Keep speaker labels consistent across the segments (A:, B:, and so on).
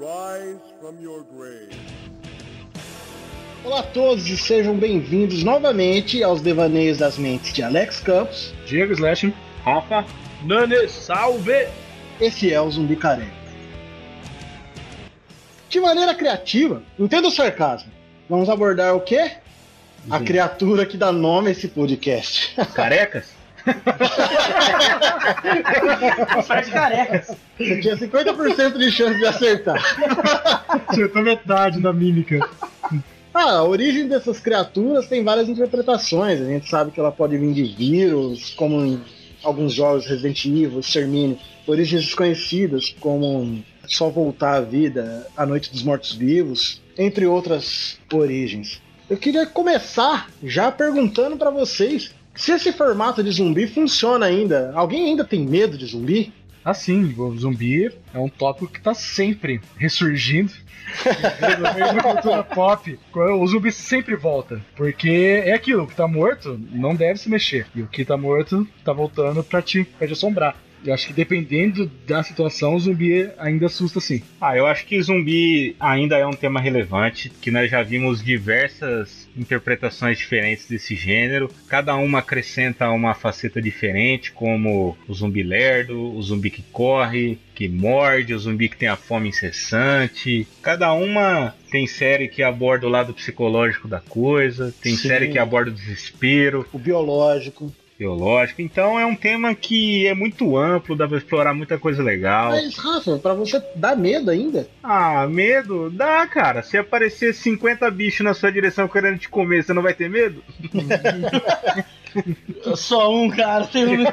A: rise from your grave.
B: Olá a todos e sejam bem-vindos novamente aos devaneios das mentes de Alex Campos.
C: Diego Slash, Rafa, Nane, salve!
B: Esse é o Zumbi Careca. De maneira criativa, entenda o sarcasmo. Vamos abordar o quê? A criatura que dá nome a esse podcast.
C: Carecas?
D: Só de carecas.
B: Você tinha 50% de chance de acertar.
C: Acertou metade da mímica.
B: Ah, a origem dessas criaturas tem várias interpretações. A gente sabe que ela pode vir de vírus, como em alguns jogos Resident Evil, Extermínio. Origens desconhecidas, como só voltar à vida, a Noite dos Mortos-Vivos, entre outras origens. Eu queria começar já perguntando pra vocês se esse formato de zumbi funciona ainda. Alguém ainda tem medo de zumbi?
C: Assim, o zumbi é um tópico que tá sempre ressurgindo. Da cultura pop, o zumbi sempre volta. Porque é aquilo, o que tá morto não deve se mexer. E o que tá morto tá voltando pra te, pra te assombrar. Eu acho que dependendo da situação, o zumbi ainda assusta sim.
E: Ah, eu acho que zumbi ainda é um tema relevante, que nós já vimos diversas interpretações diferentes desse gênero. Cada uma acrescenta uma faceta diferente, como o zumbi lerdo, o zumbi que corre, que morde, o zumbi que tem a fome incessante. Cada uma tem série que aborda o lado psicológico da coisa, tem
B: Sim.
E: série que aborda o desespero
B: O biológico.
E: Biológico. Então é um tema que é muito amplo, dá pra explorar muita coisa legal.
B: Mas, Rafa, pra você dá medo ainda?
E: Ah, medo? Dá, cara. Se aparecer 50 bichos na sua direção querendo te comer, você não vai ter medo?
D: Só um, cara. Tem um...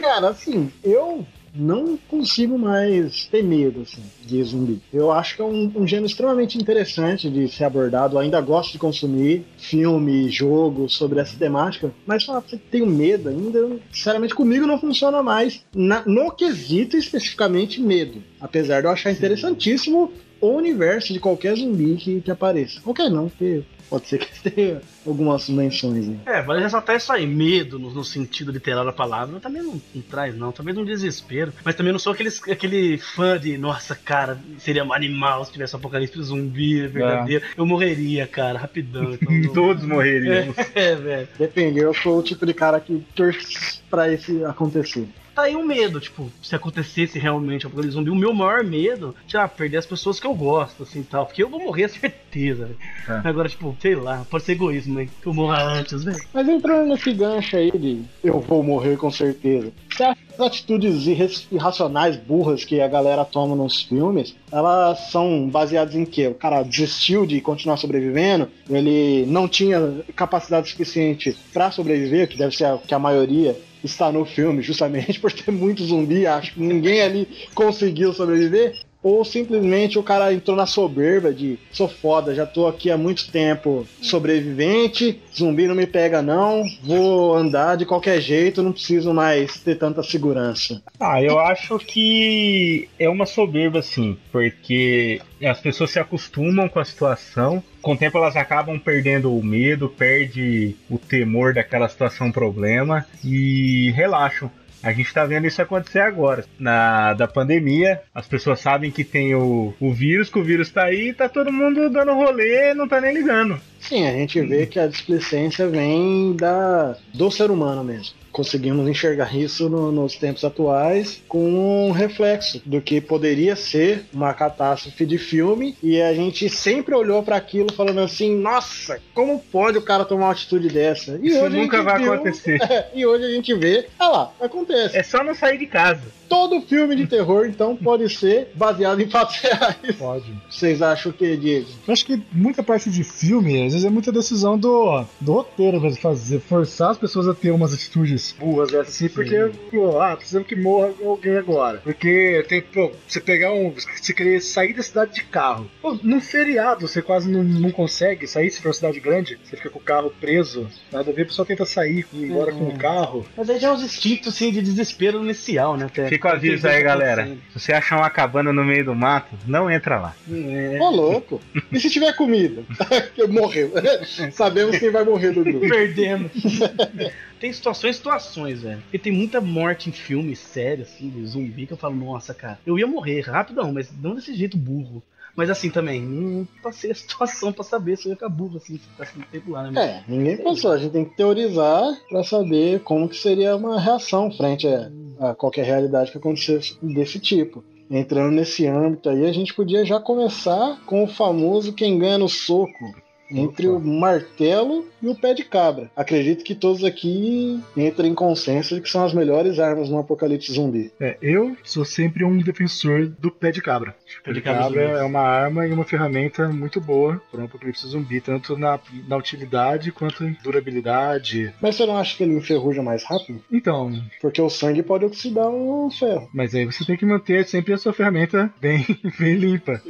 B: Cara, assim, eu não consigo mais ter medo assim, de zumbi. Eu acho que é um, um gênero extremamente interessante de ser abordado. Eu ainda gosto de consumir filme, jogo sobre essa temática, mas falar que tenho medo ainda, sinceramente, comigo não funciona mais. Na- no quesito especificamente medo. Apesar de eu achar interessantíssimo o universo de qualquer zumbi que, que apareça. Qualquer não, porque pode ser que tenha algumas menções aí.
D: É, vale ressaltar isso aí. Medo, no, no sentido literal da palavra, também não, não traz, não. Também não desespero. Mas também não sou aqueles, aquele fã de, nossa, cara, seria um animal se tivesse um apocalipse zumbi, é verdadeiro. Eu morreria, cara, rapidão. Então,
E: Todos morreriam.
D: É, velho.
B: Depende, eu sou o tipo de cara que torce pra esse acontecer.
D: Tá aí um medo, tipo, se acontecesse realmente um apocalipse zumbi, o meu maior medo, já perder as pessoas que eu gosto, assim, tal. Porque eu vou morrer, é certeza, velho.
C: É.
D: Agora, tipo, sei lá, pode ser egoísmo, né? Que eu morra antes, velho.
B: Mas entrando nesse gancho aí de eu vou morrer com certeza. Você acha que as atitudes irracionais, burras que a galera toma nos filmes, elas são baseadas em quê? O cara desistiu de continuar sobrevivendo, ele não tinha capacidade suficiente pra sobreviver, que deve ser a, que a maioria está no filme, justamente por ter muito zumbi, acho que ninguém ali conseguiu sobreviver. Ou simplesmente o cara entrou na soberba de sou foda, já tô aqui há muito tempo sobrevivente, zumbi não me pega não, vou andar de qualquer jeito, não preciso mais ter tanta segurança.
E: Ah, eu acho que é uma soberba, sim, porque as pessoas se acostumam com a situação. Com o tempo elas acabam perdendo o medo, perde o temor daquela situação problema e relaxam. A gente tá vendo isso acontecer agora. Na da pandemia, as pessoas sabem que tem o, o vírus, que o vírus tá aí, tá todo mundo dando rolê, não tá nem ligando.
B: Sim, a gente vê que a displicência vem da, do ser humano mesmo. Conseguimos enxergar isso no- nos tempos atuais com um reflexo do que poderia ser uma catástrofe de filme e a gente sempre olhou para aquilo falando assim: nossa, como pode o cara tomar uma atitude dessa? E
E: Isso nunca vai
B: viu-
E: acontecer.
B: e hoje a gente vê, ah lá, acontece.
E: É só não sair de casa.
B: Todo filme de terror, então, pode ser baseado em fatos reais.
C: Pode.
B: Vocês acham o que, Diego?
C: Eu acho que muita parte de filme, às vezes é muita decisão do, do roteiro fazer, forçar as pessoas a ter umas atitudes burras dessas assim, porque, pô, ah, precisamos que morra alguém agora. Porque tem, pô, você pegar um. Você querer sair da cidade de carro. Pô, num feriado você quase não, não consegue sair se for uma cidade grande, você fica com o carro preso, nada a ver, a pessoa tenta sair, ir embora com o carro.
D: Mas aí já é uns instintos, assim, de desespero inicial, né? Até.
E: Fica o aviso aí, galera. Se você achar uma cabana no meio do mato, não entra lá.
D: É,
B: Ô, louco. E se tiver comida? Morreu. Sabemos quem vai morrer do grupo.
D: perdemos. tem situações situações, velho. Porque tem muita morte em filme sério, assim, de zumbi, que eu falo, nossa, cara, eu ia morrer rapidão, mas não desse jeito burro. Mas assim também, não passei a situação pra saber se eu ia ficar burro assim, se ficasse muito tempo lá, né?
B: É, ninguém pensou. A gente tem que teorizar pra saber como que seria uma reação frente a, a qualquer realidade que acontecesse desse tipo. Entrando nesse âmbito aí, a gente podia já começar com o famoso quem ganha no soco. Entre o martelo e o pé de cabra. Acredito que todos aqui entrem em consenso de que são as melhores armas no apocalipse zumbi.
C: É, eu sou sempre um defensor do pé de cabra.
D: Pé de
C: Pé de
D: cabra
C: cabra é uma arma e uma ferramenta muito boa para um apocalipse zumbi, tanto na, na utilidade quanto em durabilidade.
B: Mas você não acha que ele enferruja mais rápido?
C: Então,
B: Porque o sangue pode oxidar o ferro.
C: mas aí você tem que manter sempre a sua ferramenta bem, bem limpa.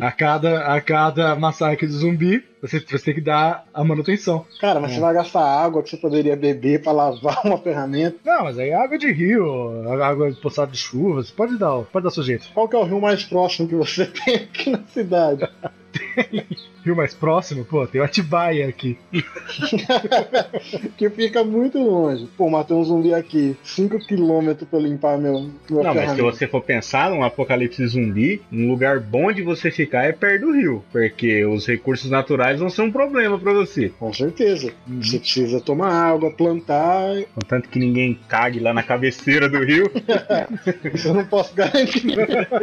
C: A cada, a cada massacre de zumbi, você, você tem que dar a manutenção.
B: Cara, mas você vai gastar água que você poderia beber pra lavar uma ferramenta.
C: Não, mas aí é água de rio, água poçada de chuva, você pode dar, pode dar seu jeito.
B: Qual que é o rio mais próximo que você tem aqui na cidade?
C: Rio mais próximo, pô, tem o Atibaia aqui.
B: que fica muito longe. Pô, matei um zumbi aqui, 5km pra limpar meu, meu
E: Não, mas se você for pensar num apocalipse zumbi, um lugar bom de você ficar é perto do rio. Porque os recursos naturais vão ser um problema pra você.
B: Com certeza.
C: Uhum.
B: Você precisa tomar água, plantar.
E: Contanto que ninguém cague lá na cabeceira do rio.
B: Isso eu não posso garantir.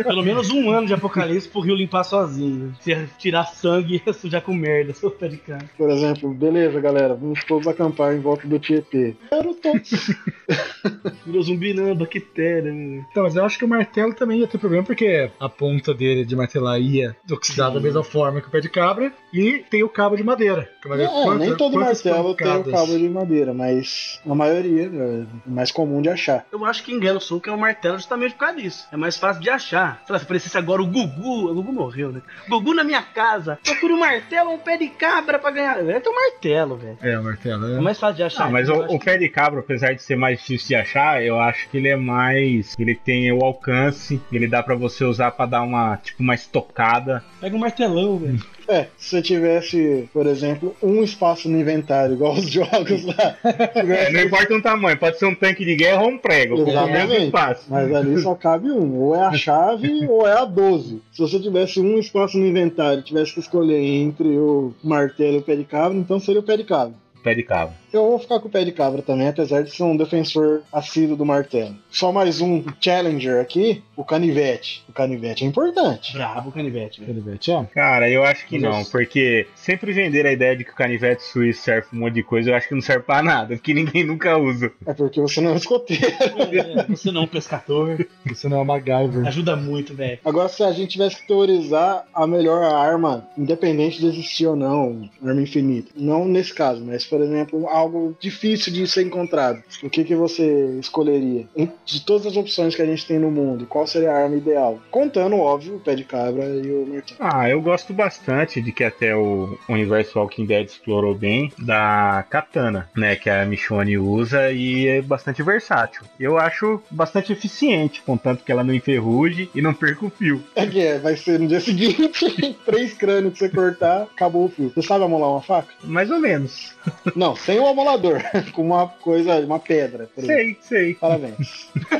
D: Pelo menos um ano de apocalipse pro rio limpar sozinho. Se tirar sangue e sujar com merda, seu pé de cabra.
B: Por exemplo, beleza, galera, vamos todos acampar em volta do Tietê. Quero todos.
D: Virou zumbi não, bactéria. né?
C: Então, mas eu acho que o martelo também ia ter problema, porque a ponta dele de martelar ia oxidar da mesma forma que o pé de cabra, e tem o cabo de madeira. Que
B: É, nem todo martelo tem o cabo de madeira, mas a maioria é mais comum de achar.
D: Eu acho que engana o soco é um martelo justamente por causa disso. É mais fácil de achar. Sei lá, se aparecesse agora o Gugu, o Gugu morreu, né? Gugu na minha casa, procure um martelo ou um pé de cabra pra ganhar. É teu martelo, velho.
C: É, o martelo,
D: É
C: é.
D: mais fácil de achar.
E: Ah, mas
D: Eu
E: o, o pé de cabra, apesar de ser mais difícil de achar, eu acho que ele é mais. Ele tem o alcance, ele dá pra você usar pra dar uma, tipo, uma estocada.
D: Pega um martelão, velho.
B: É, se você tivesse, por exemplo, um espaço no inventário, igual os jogos lá.
E: É, não importa o tamanho, pode ser um tanque de guerra ou um prego, o mesmo espaço.
B: Mas ali só cabe um. Ou é a chave ou é a 12. Se você tivesse um espaço no inventário e tivesse que escolher entre o martelo e o pé de cabra, então seria o pé de cabra.
E: Pé de cabra.
B: Eu vou ficar com o pé de cabra também, apesar de ser um defensor assíduo do martelo. Só mais um challenger aqui, o canivete. O canivete é importante.
D: Brabo o canivete, velho.
C: Canivete, é.
E: Cara, eu acho que não, porque sempre vender a ideia de que o canivete suíço serve pra um monte de coisa, eu acho que não serve pra nada, porque ninguém nunca usa.
B: É porque você não é um escoteiro.
D: É, você não é um pescador.
C: Isso não é o MacGyver.
D: Ajuda muito, velho.
B: Agora, se a gente tivesse que teorizar a melhor arma, independente de existir ou não, arma infinita. Não nesse caso, mas, por exemplo, algo difícil de ser encontrado. O que, que você escolheria? De todas as opções que a gente tem no mundo, qual seria a arma ideal? Contando, óbvio, o pé de cabra e o martelo.
E: Ah, eu gosto bastante de que até o universo Walking Dead explorou bem da katana, né, que a Michonne usa e é bastante versátil. Eu acho bastante eficiente, contanto que ela não enferruje e não perca o fio.
B: É que é, vai ser no dia seguinte, três crânios que você cortar, acabou o fio. Você sabe amolar uma faca?
E: Mais ou menos.
B: Não, sem o amolador, com uma coisa, uma pedra.
E: Sei, sei.
B: Parabéns.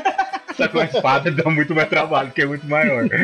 E: Só que uma espada dá muito mais trabalho, porque é muito maior.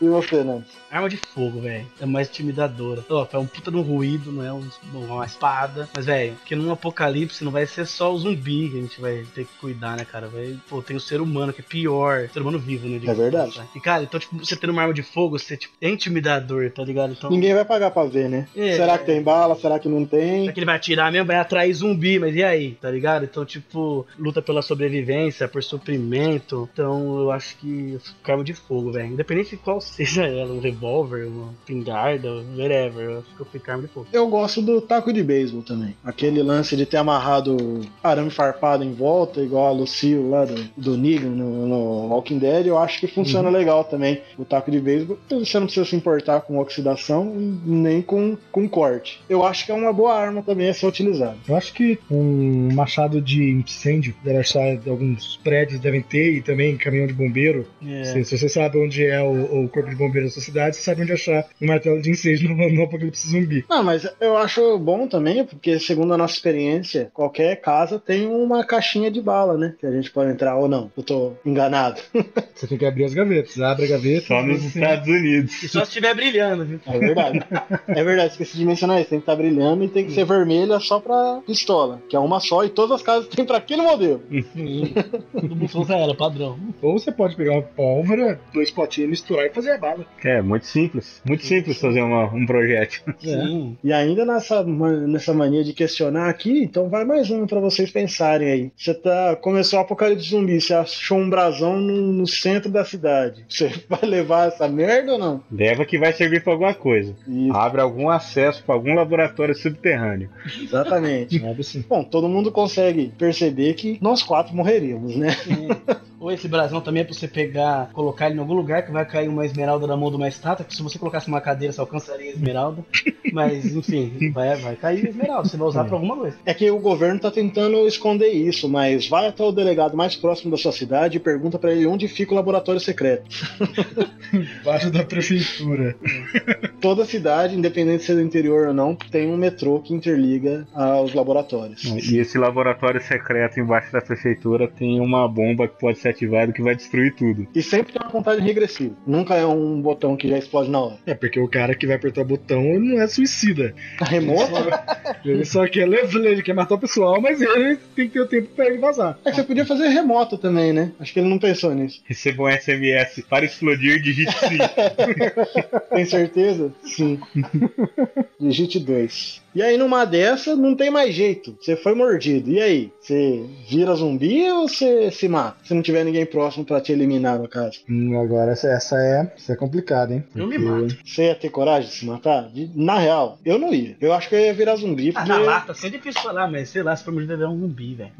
B: E você, Nancy?
D: Arma de fogo, velho. É mais intimidadora. Ó, é um puta de um ruído, não é um- uma espada. Mas, velho, porque num apocalipse não vai ser só o zumbi que a gente vai ter que cuidar, né, cara? Vai, pô, tem o ser humano que é pior. Ser humano vivo, né?
B: É verdade.
D: E, cara, então, tipo, você tendo uma arma de fogo, você tipo, é intimidador, tá ligado? Então.
B: Ninguém vai pagar pra ver, né?
D: É.
B: Será que tem bala? Será que não tem?
D: Será que ele vai atirar mesmo? Vai atrair zumbi, mas e aí? Tá ligado? Então, tipo, luta pela sobrevivência, por suprimento. Então, eu acho que eu fico com arma de fogo, velho. Independente de qual seja ela, um revólver, uma pingarda, whatever. Eu acho que eu fico com arma de fogo.
B: Eu gosto do taco de beisebol também. Aquele lance de ter amarrado arame farpado em volta, igual a Lucille lá do, do Negan no, no Walking Dead, eu acho que funciona legal também. O taco de beisebol, você não precisa se importar com oxidação nem com, com corte. Eu acho que é uma boa arma também a ser utilizada.
C: Eu acho que um machado de incêndio deve achar alguns prédios devem ter e também caminhão de bombeiro.
D: É.
C: Se, se você sabe onde é o, o corpo de bombeiro da sua cidade, você sabe onde achar um martelo de incêndio no, no apocalipse zumbi.
B: Não, mas eu acho bom também, porque segundo a nossa experiência, qualquer casa tem uma caixinha de bala, né? Que a gente pode entrar ou não. Eu tô enganado.
C: Você tem que abrir as gavetas. Abre a gaveta.
E: Só nos
C: você-
E: Estados Unidos.
D: E só se estiver brilhando, viu?
B: É verdade. é verdade, esqueci de mencionar isso. Tem que estar brilhando e tem que ser vermelha só pra pistola, que é uma só e todas as casas têm pra aquele modelo.
D: Do Buffalo já era, padrão.
C: Ou você pode pegar uma pólvora, dois potinhos, misturar e fazer a bala.
E: É, muito simples. Muito simples fazer uma, um projeto.
D: Sim.
B: E ainda nessa, nessa mania de questionar aqui, então vai mais um pra vocês pensarem aí. Você tá, começou o apocalipse zumbi, você achou um brasão no, no centro da cidade. Você vai levar essa merda ou não?
E: Leva que vai servir pra alguma coisa.
B: Isso,
E: Abre algum acesso pra algum laboratório subterrâneo.
B: exatamente. Bom, todo mundo consegue perceber que nós quatro morreríamos, né?
D: Ou esse brasão também é pra você pegar, colocar ele em algum lugar que vai cair uma esmeralda na mão de uma estátua, que se você colocasse uma cadeira você alcançaria a esmeralda. Mas, enfim, vai, vai cair a esmeralda, você vai usar pra alguma coisa.
B: É que o governo tá tentando esconder isso, mas vai até o delegado mais próximo da sua cidade e pergunta pra ele onde fica o laboratório secreto.
C: Embaixo da prefeitura.
B: Toda cidade, independente se é do interior ou não, tem um metrô que interliga aos laboratórios.
E: E esse laboratório secreto embaixo da prefeitura tem uma bomba que pode ser ativada que vai destruir tudo.
B: E sempre tem uma contagem regressiva. Nunca é um botão que já explode na hora.
C: É porque o cara que vai apertar o botão não é suicida.
B: A remota?
C: Ele só quer levar, ele quer matar o pessoal, mas ele tem que ter o tempo pra ele vazar.
B: É que você podia fazer remoto também, né? Acho que ele não pensou nisso.
E: Receba um SMS para explodir, digite sim.
B: Tem certeza? Sim. Digite 2. E aí, numa dessa, não tem mais jeito. Você foi mordido. E aí? Você vira zumbi ou você se mata? Se não tiver ninguém próximo pra te eliminar, no caso.
C: Hum, agora essa, essa é, é complicada, hein?
D: Eu me
C: Porque-
D: mato.
B: Você ia ter coragem de se matar? De- Na real, eu não ia. Eu acho que eu ia virar zumbi.
D: Ah,
B: Porque...
D: na lata, assim é difícil falar, mas sei lá, se for mordido é um zumbi, velho.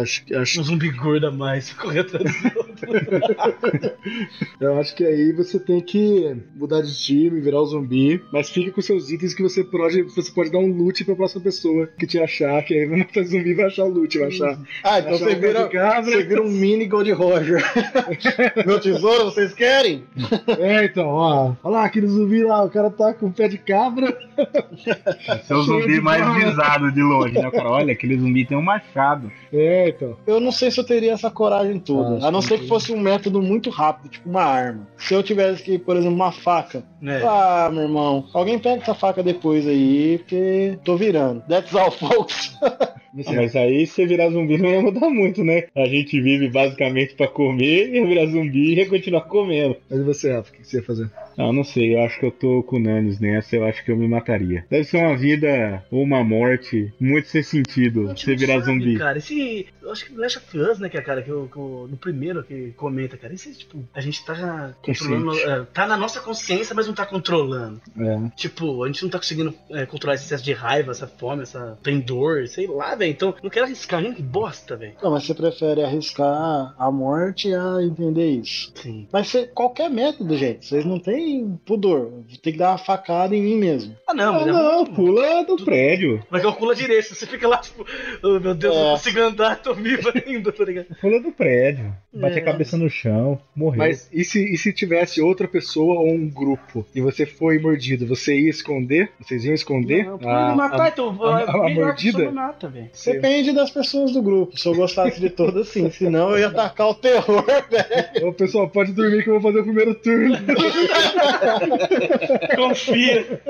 C: Acho, acho,
D: Um zumbi gordo a mais, correr atrás do outro.
C: eu acho que aí você tem que mudar de time, virar o zumbi, mas fica com seus itens que você pode, você pode dar um loot pra próxima pessoa que te achar, que aí vai matar zumbi vai achar o loot, vai achar.
B: Ah, então
C: Achar
B: você vira, você vira um mini Gold Roger. Meu tesouro, vocês querem?
C: É, então, ó. Olha lá, aquele zumbi lá, o cara tá com o pé de cabra.
E: Esse é o zumbi
C: de
E: mais visado de longe, né? Cara, olha, aquele zumbi tem um machado.
C: É, então.
B: Eu não sei se eu teria essa coragem toda.
C: Ah,
B: a não ser que fosse um método muito rápido, tipo uma arma. Se eu tivesse que, por exemplo, uma faca.
D: É.
B: Ah, meu irmão, alguém pega essa faca depois aí, porque tô virando. That's all, folks.
C: Você,
E: Mas aí se virar zumbi não ia mudar muito, né? A gente vive basicamente pra comer, ia virar zumbi e ia continuar comendo.
C: mas e você, Rafa, o que que você ia fazer?
E: Ah, não sei, eu acho que eu tô com Nanis nessa, eu acho que eu me mataria. Deve ser uma vida ou uma morte muito sem sentido você
D: não
E: virar
D: sabe,
E: zumbi.
D: Cara, esse. Eu acho que Last of Us, né, que é cara, que, eu- que eu- no primeiro que comenta, cara, esse, tipo, a gente tá controlando. É, tá na nossa consciência, mas não tá controlando.
C: É.
D: Tipo, a gente não tá conseguindo é, controlar esse excesso de raiva, essa fome, essa tem dor, sei lá, velho. Então, não quero arriscar, nem que bosta, velho.
B: Não, mas você prefere arriscar a morte a entender isso.
D: Sim.
B: Mas você, qualquer método, gente. Vocês não têm pudor. Tem que dar uma facada em mim mesmo.
D: Ah, não,
E: Ah,
D: mas é
E: não,
D: muito-
E: pula do prédio.
D: Vai calcula direito, você fica lá, tipo, oh, meu Deus,
B: É.
D: não consigo andar, tô vivo ainda, tá ligado?
E: Pula do prédio. Bate
D: É.
E: a cabeça no chão, morreu.
C: Mas e se, e se tivesse outra pessoa ou um grupo e você foi mordido, você ia esconder? Vocês iam esconder?
D: Não,
C: a,
D: me matar,
C: a-
D: então,
C: a- a
D: melhor que
C: mordida?
D: mata.
B: Depende das pessoas do grupo. Se eu gostasse de todas, sim. Senão eu ia atacar o terror, velho.
C: Ô, pessoal, pode dormir que eu vou fazer o primeiro turno.
D: Confia.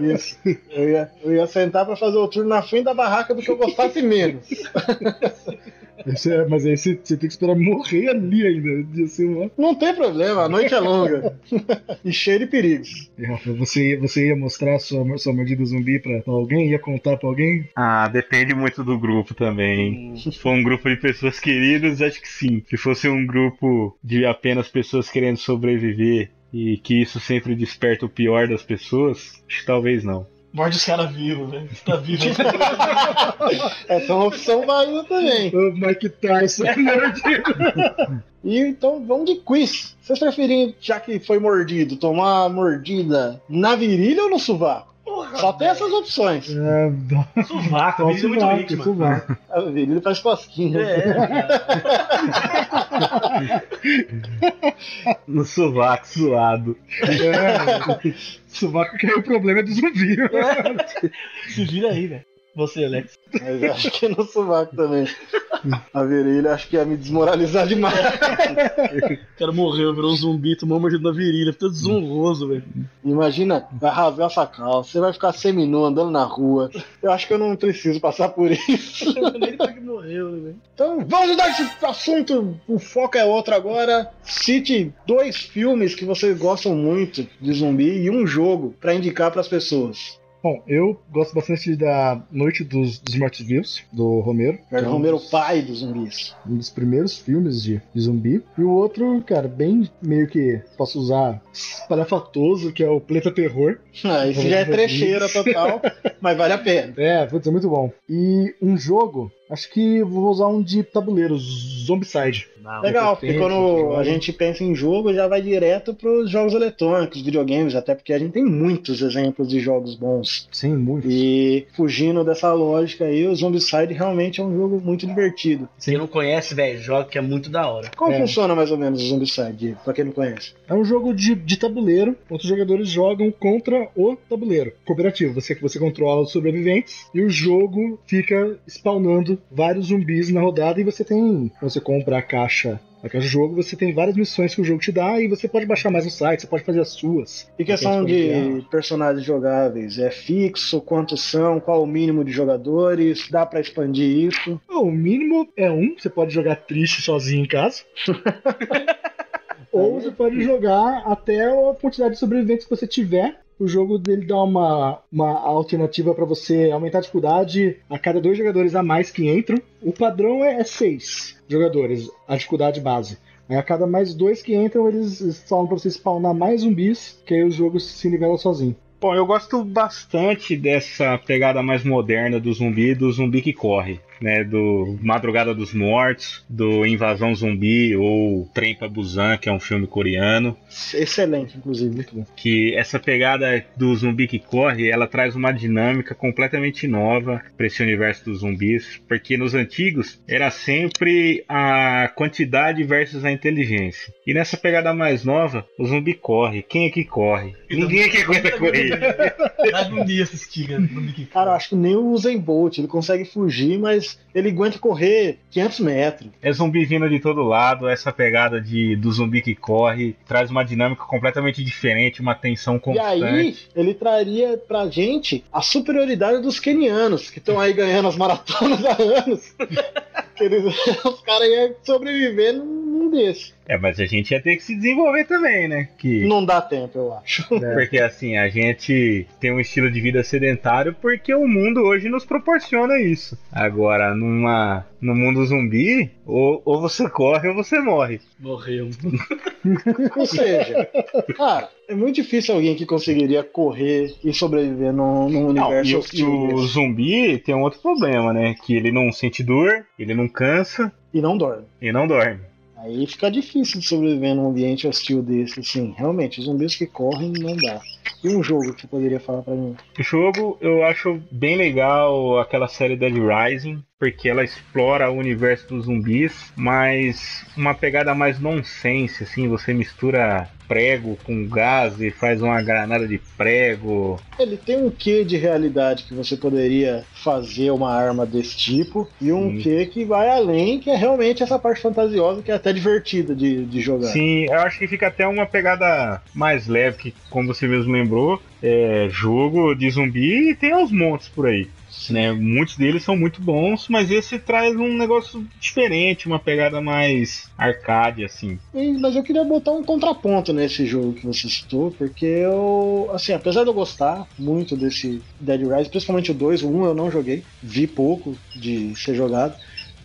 B: Isso. Eu ia, eu ia sentar pra fazer o turno na frente da barraca do que eu gostasse menos.
C: Esse é- mas aí você, você tem que esperar morrer ali ainda. Uma...
B: Não tem problema, a noite é longa. e cheia de perigos.
C: E, Rafa, você, ia- você ia mostrar sua, sua mordida zumbi pra, pra alguém? Ia contar pra alguém?
E: Ah, depende muito do grupo também. Se for um grupo de pessoas queridas, acho que sim. Se fosse um grupo de apenas pessoas querendo sobreviver e que isso sempre desperta o pior das pessoas, acho que talvez não.
D: Morde os caras vivos, velho. Você tá vivo.
B: Essa é uma opção válida também.
C: Ô, Mike Tyson, mordido.
B: E então vamos de quiz. Vocês preferem, já que foi mordido, tomar mordida na virilha ou no sovaco?
D: Porra,
B: Só tem essas opções.
C: É,
D: a virilha é muito
C: sovaco,
D: íntima.
C: sovaco.
B: A virilha faz cosquinha.
D: É.
E: No sovaco suado.
C: É, sovaco que é o problema do zumbi.
D: Se vira aí, velho. Você, Alex.
B: Mas eu acho que no sovaco também. A virilha acho que ia me desmoralizar demais.
D: O cara morreu, virou um zumbi, tomou uma mordida na virilha. Ficou desonroso, velho.
B: Imagina, vai rasgar essa calça, você vai ficar seminu andando na rua. Eu acho que eu não preciso passar por isso.
D: Nem que morreu, né, velho?
B: Então vamos mudar esse assunto. O foco é outro agora. Cite dois filmes que vocês gostam muito de zumbi e um jogo pra indicar pras pessoas.
C: Bom, eu gosto bastante da Noite dos, dos Mortos-Vivos, do Romero. é um
B: Romero, pai dos zumbis.
C: um dos primeiros filmes de, de zumbi. E o outro, cara, bem meio que posso usar espalhafatoso, que é o Planeta Terror.
B: Ah, esse já é trecheira total, mas vale a pena.
C: É, putz, é muito bom. E um jogo, acho que vou usar um de tabuleiro, Zombicide.
D: Não.
B: Legal, porque quando a gente pensa em jogo, já vai direto pros jogos eletrônicos, videogames, até porque a gente tem muitos exemplos de jogos bons.
C: Sim, muito.
B: E fugindo dessa lógica aí, o Zombicide realmente é um jogo muito divertido.
D: Quem não conhece, velho, joga que é muito da hora.
B: Como
C: É.
B: funciona mais ou menos o Zombicide, pra quem não conhece?
C: É um jogo de, de tabuleiro, onde os jogadores jogam contra o tabuleiro. Cooperativo, você, você controla os sobreviventes e o jogo fica spawnando vários zumbis na rodada e você tem. Você compra a caixa. A caixa de jogo, você tem várias missões que o jogo te dá e você pode baixar mais no site, você pode fazer as suas.
B: E questão de personagens jogáveis, é fixo? Quantos são? Qual o mínimo de jogadores? Dá pra expandir isso?
C: O mínimo é um, você pode jogar triste sozinho em casa. Ou você pode jogar até a quantidade de sobreviventes que você tiver. O jogo dele dá uma, uma alternativa para você aumentar a dificuldade a cada dois jogadores a mais que entram. O padrão é, é seis jogadores, a dificuldade base. Aí a cada mais dois que entram, eles falam pra você spawnar mais zumbis, que aí o jogo se nivela sozinho.
E: Bom, eu gosto bastante dessa pegada mais moderna do zumbi, do zumbi que corre, né? Do Madrugada dos Mortos, do Invasão Zumbi ou Trem pra Busan, que é um filme coreano.
B: Excelente, inclusive, muito bom.
E: Que essa pegada do zumbi que corre, ela traz uma dinâmica completamente nova para esse universo dos zumbis, porque nos antigos era sempre a quantidade versus a inteligência. E nessa pegada mais nova, o zumbi corre. Quem é que corre? Ninguém é que aguenta correr.
D: Dá um dia assistir, cara. Mickey.
B: Cara, eu acho que nem o Usain Bolt, ele consegue fugir, mas ele aguenta correr 500 metros.
E: É zumbi vindo de todo lado, essa pegada de, do zumbi que corre traz uma dinâmica completamente diferente, uma tensão
B: E
E: constante.
B: aí, ele traria pra gente a superioridade dos kenianos, que estão aí ganhando as maratonas há anos. Eles, os caras iam sobreviver num num desse.
E: É, mas a gente ia ter que se desenvolver também, né? Que,
B: Não dá tempo, eu acho.
E: Porque assim, a gente tem um estilo de vida sedentário porque o mundo hoje nos proporciona isso. Agora, numa, no mundo zumbi, ou, ou você corre ou você morre.
D: Morreu.
B: Ou seja, cara, é muito difícil alguém que conseguiria correr e sobreviver num, num
E: Não,
B: universo
E: e, o, e o zumbi tem um outro problema, né? Que ele não sente dor, ele não cansa
B: e não dorme.
E: e não dorme.
B: Aí fica difícil de sobreviver num ambiente hostil desse, assim. Realmente, os zumbis que correm não dá. E um jogo que você poderia falar pra mim?
E: O jogo eu acho bem legal aquela série Dead Rising, porque ela explora o universo dos zumbis, mas uma pegada mais nonsense, assim, você mistura prego com gás e faz uma granada de prego.
B: Ele tem um quê de realidade que você poderia fazer uma arma desse tipo, e um
E: Sim.
B: quê que vai além, que é realmente essa parte fantasiosa, que é até divertida de, de jogar.
E: Sim, eu acho que fica até uma pegada mais leve, que como você mesmo lembrou, é jogo de zumbi e tem uns montes por aí. Né? Muitos deles são muito bons, mas esse traz um negócio diferente, uma pegada mais arcade, assim.
B: Mas eu queria botar um contraponto nesse jogo que você citou, porque eu, assim, apesar de eu gostar muito desse Dead Rise, principalmente o 2, o 1 eu não joguei, vi pouco de ser jogado.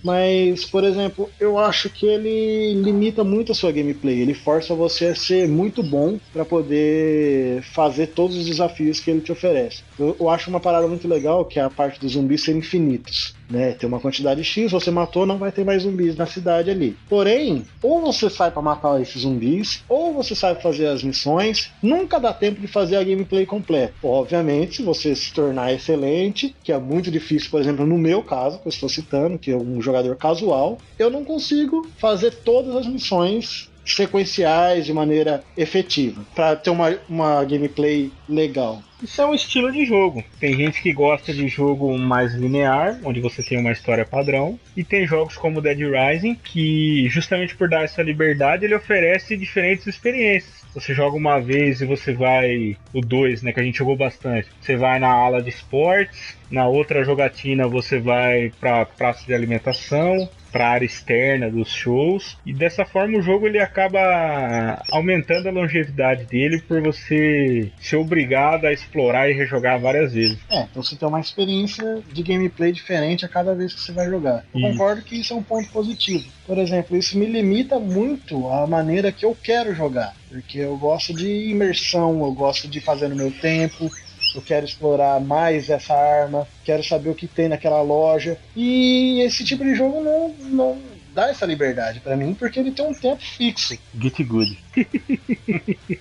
B: Mas, por exemplo, eu acho que ele limita muito a sua gameplay. Ele força você a ser muito bom para poder fazer todos os desafios que ele te oferece. Eu, eu acho uma parada muito legal que é a parte dos zumbis serem infinitos. Né? Tem uma quantidade X, você matou, não vai ter mais zumbis na cidade ali. Porém, ou você sai para matar esses zumbis, ou você sabe fazer as missões, nunca dá tempo de fazer a gameplay completa. Obviamente, se você se tornar excelente, que é muito difícil, por exemplo, no meu caso, que eu estou citando, que é um jogador casual, eu não consigo fazer todas as missões sequenciais de maneira efetiva para ter uma, uma gameplay legal.
E: Isso é um estilo de jogo. Tem gente que gosta de jogo mais linear, onde você tem uma história padrão, e tem jogos como Dead Rising que, justamente por dar essa liberdade, ele oferece diferentes experiências. Você joga uma vez e você vai. O 2, né? Que a gente jogou bastante. Você vai na ala de esportes. Na outra jogatina você vai pra praça de alimentação para a área externa dos shows e dessa forma o jogo ele acaba aumentando a longevidade dele por você ser obrigado a explorar e rejogar várias vezes.
B: É, então você tem uma experiência de gameplay diferente a cada vez que você vai jogar. Eu
E: Isso.
B: concordo que isso é um ponto positivo. Por exemplo, isso me limita muito a maneira que eu quero jogar, porque eu gosto de imersão, eu gosto de fazer no meu tempo, eu quero explorar mais essa arma, quero saber o que tem naquela loja. E esse tipo de jogo não, não dá essa liberdade pra mim, porque ele tem um tempo fixo.
E: Get good.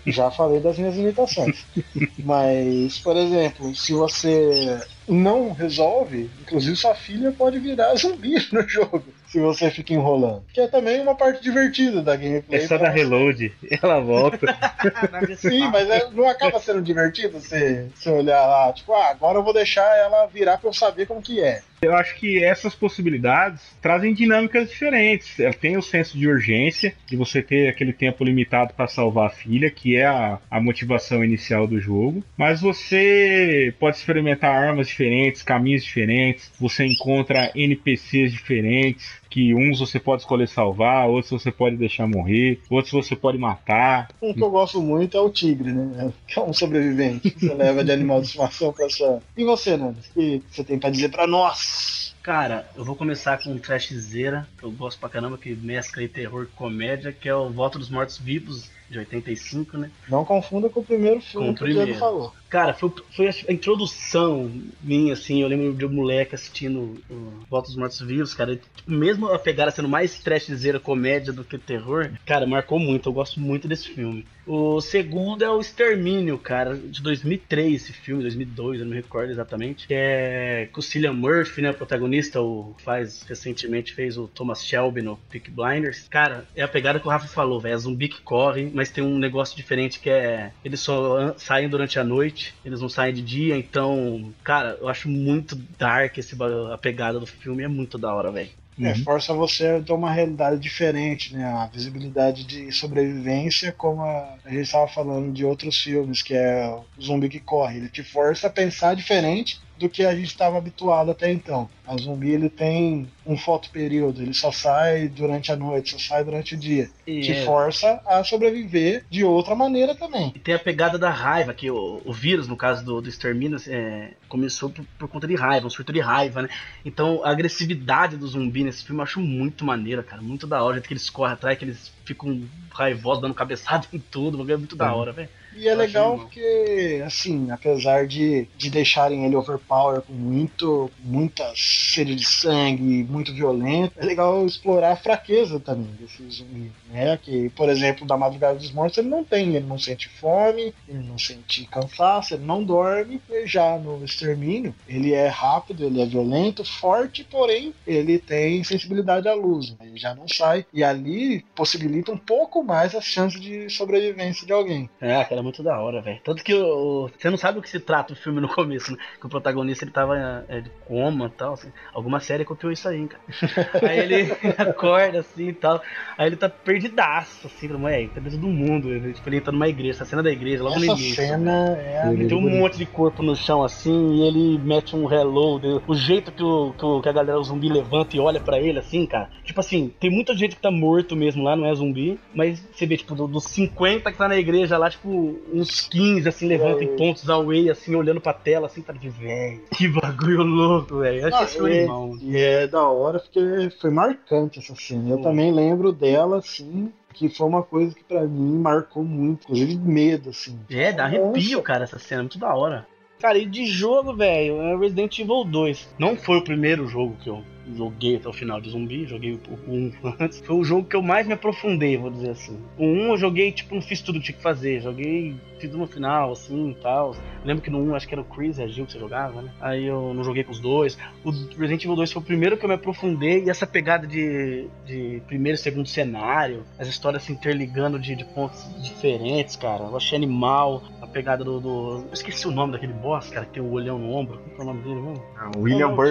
B: Já falei das minhas limitações. Mas, por exemplo, se você não resolve, inclusive sua filha pode virar zumbi no jogo. Se você fica enrolando. Que é também uma parte divertida da gameplay.
E: É só dar reload, ela volta.
B: Sim, mas é- não acaba sendo divertido você, você olhar lá, tipo, ah, agora eu vou deixar ela virar pra eu saber como que é.
E: Eu acho que essas possibilidades trazem dinâmicas diferentes. Ela Tem o senso de urgência, de você ter aquele tempo limitado para salvar a filha, que é a, a motivação inicial do jogo. Mas você pode experimentar armas diferentes, caminhos diferentes, você encontra NPCs diferentes. Que uns você pode escolher salvar, outros você pode deixar morrer, outros você pode matar.
B: Um que eu gosto muito é o tigre, né? Que é um sobrevivente. que Você leva de animal de estimação pra sua. E você, Nandes? O que você tem pra dizer pra nós?
D: Cara, eu vou começar com um trashzeira, que eu gosto pra caramba, que mescla aí terror com comédia, que é o Voto dos Mortos Vivos, de 85, né?
B: Não confunda com o primeiro filme
D: Com o
B: que o Diego
D: primeiro.
B: falou.
D: Cara, foi, foi a introdução minha, assim. Eu lembro de um moleque assistindo o Volta dos Mortos Vivos, cara. tipo, mesmo a pegada sendo mais trashzeira comédia do que terror, cara, marcou muito. Eu gosto muito desse filme. O segundo é o Extermínio, cara, de 2003, esse filme, 2002, eu não me recordo exatamente. Que é com o Cillian Murphy, né, o protagonista, o faz recentemente fez o Thomas Shelby no Peak Blinders. Cara, é a pegada que o Rafa falou, velho, é zumbi que corre, mas tem um negócio diferente que é eles só saem durante a noite, eles não saem de dia, então, cara, eu acho muito dark esse a pegada do filme, é muito da hora, velho.
B: É,
E: Uhum.
B: força você a ter uma realidade diferente, né? A visibilidade de sobrevivência, como a, a gente estava falando de outros filmes, que é o zumbi que corre. Ele te força a pensar diferente do que a gente estava habituado até então. A zumbi ele tem um fotoperíodo, ele só sai durante a noite, só sai durante o dia.
D: E
B: Te
D: é-
B: força a sobreviver de outra maneira também.
D: E tem a pegada da raiva, que o, o vírus, no caso do, do extermínio, é, começou por, por conta de raiva, um surto de raiva, né? Então a agressividade do zumbi nesse filme eu acho muito maneira, cara. Muito da hora. Que eles correm atrás, que eles ficam raivosos, dando cabeçada em tudo. É muito da hora, velho.
B: E é
D: Eu
B: legal porque, assim, apesar de, de deixarem ele overpower com muito, muita sede de sangue, muito violento, é legal explorar a fraqueza também desse zumbi, né? Que, por exemplo, da Madrugada dos Mortos ele não tem, ele não sente fome, ele não sente cansaço, ele não dorme. E já no Extermínio, ele é rápido, ele é violento, forte, porém ele tem sensibilidade à luz, né? ele já não sai. E ali possibilita um pouco mais as chances de sobrevivência de alguém.
D: É, cara, é muito da hora, velho. Tanto que o, você não sabe o que se trata o filme no começo, né? Que o protagonista ele tava é, de coma e tal. Assim. Alguma série copiou isso aí, hein, cara. aí ele acorda assim e tal. Aí ele tá perdidaço, assim, falando, ué, tá dentro do mundo. Ele, tipo, ele entra numa igreja, essa cena da igreja, logo no
B: Essa
D: início.
B: cena é a
D: Ele tem um monte de corpo no chão assim, e ele mete um reload. O jeito que, o, que, o- que a galera o zumbi levanta e olha pra ele, assim, cara. Tipo assim, tem muita gente que tá morto mesmo lá, não é zumbi. Mas você vê, tipo, do- dos 50 que tá na igreja lá, tipo, uns 15, assim, levantam em pontos away, assim, olhando pra tela, assim, tá de velho. Que bagulho louco, velho.
B: Ah,
D: achei isso
B: é,
D: animal.
B: e é da hora porque foi marcante essa cena. Eu também lembro dela, assim, que foi uma coisa que pra mim marcou muito, inclusive medo, assim.
D: É, dá arrepio,
B: Nossa.
D: cara, essa cena, muito da hora. Cara, e de jogo, velho, é Resident Evil 2. Não foi o primeiro jogo que eu joguei até o final de zumbi, joguei o 1 antes. Foi o jogo que eu mais me aprofundei, vou dizer assim. O 1 eu joguei, tipo, não fiz tudo que tinha que fazer. Joguei, fiz no final, assim e tal. Lembro que no 1 acho que era o Chris e a Gil que você jogava, né? Aí eu não joguei com os dois. O Resident Evil 2 foi o primeiro que eu me aprofundei. E essa pegada de, de primeiro e segundo cenário, as histórias se interligando de, de pontos diferentes, cara. Eu achei animal. A pegada do, do. Eu esqueci o nome daquele boss, cara, que tem o olhão no ombro. Qual é o nome dele mesmo?
E: Ah, William do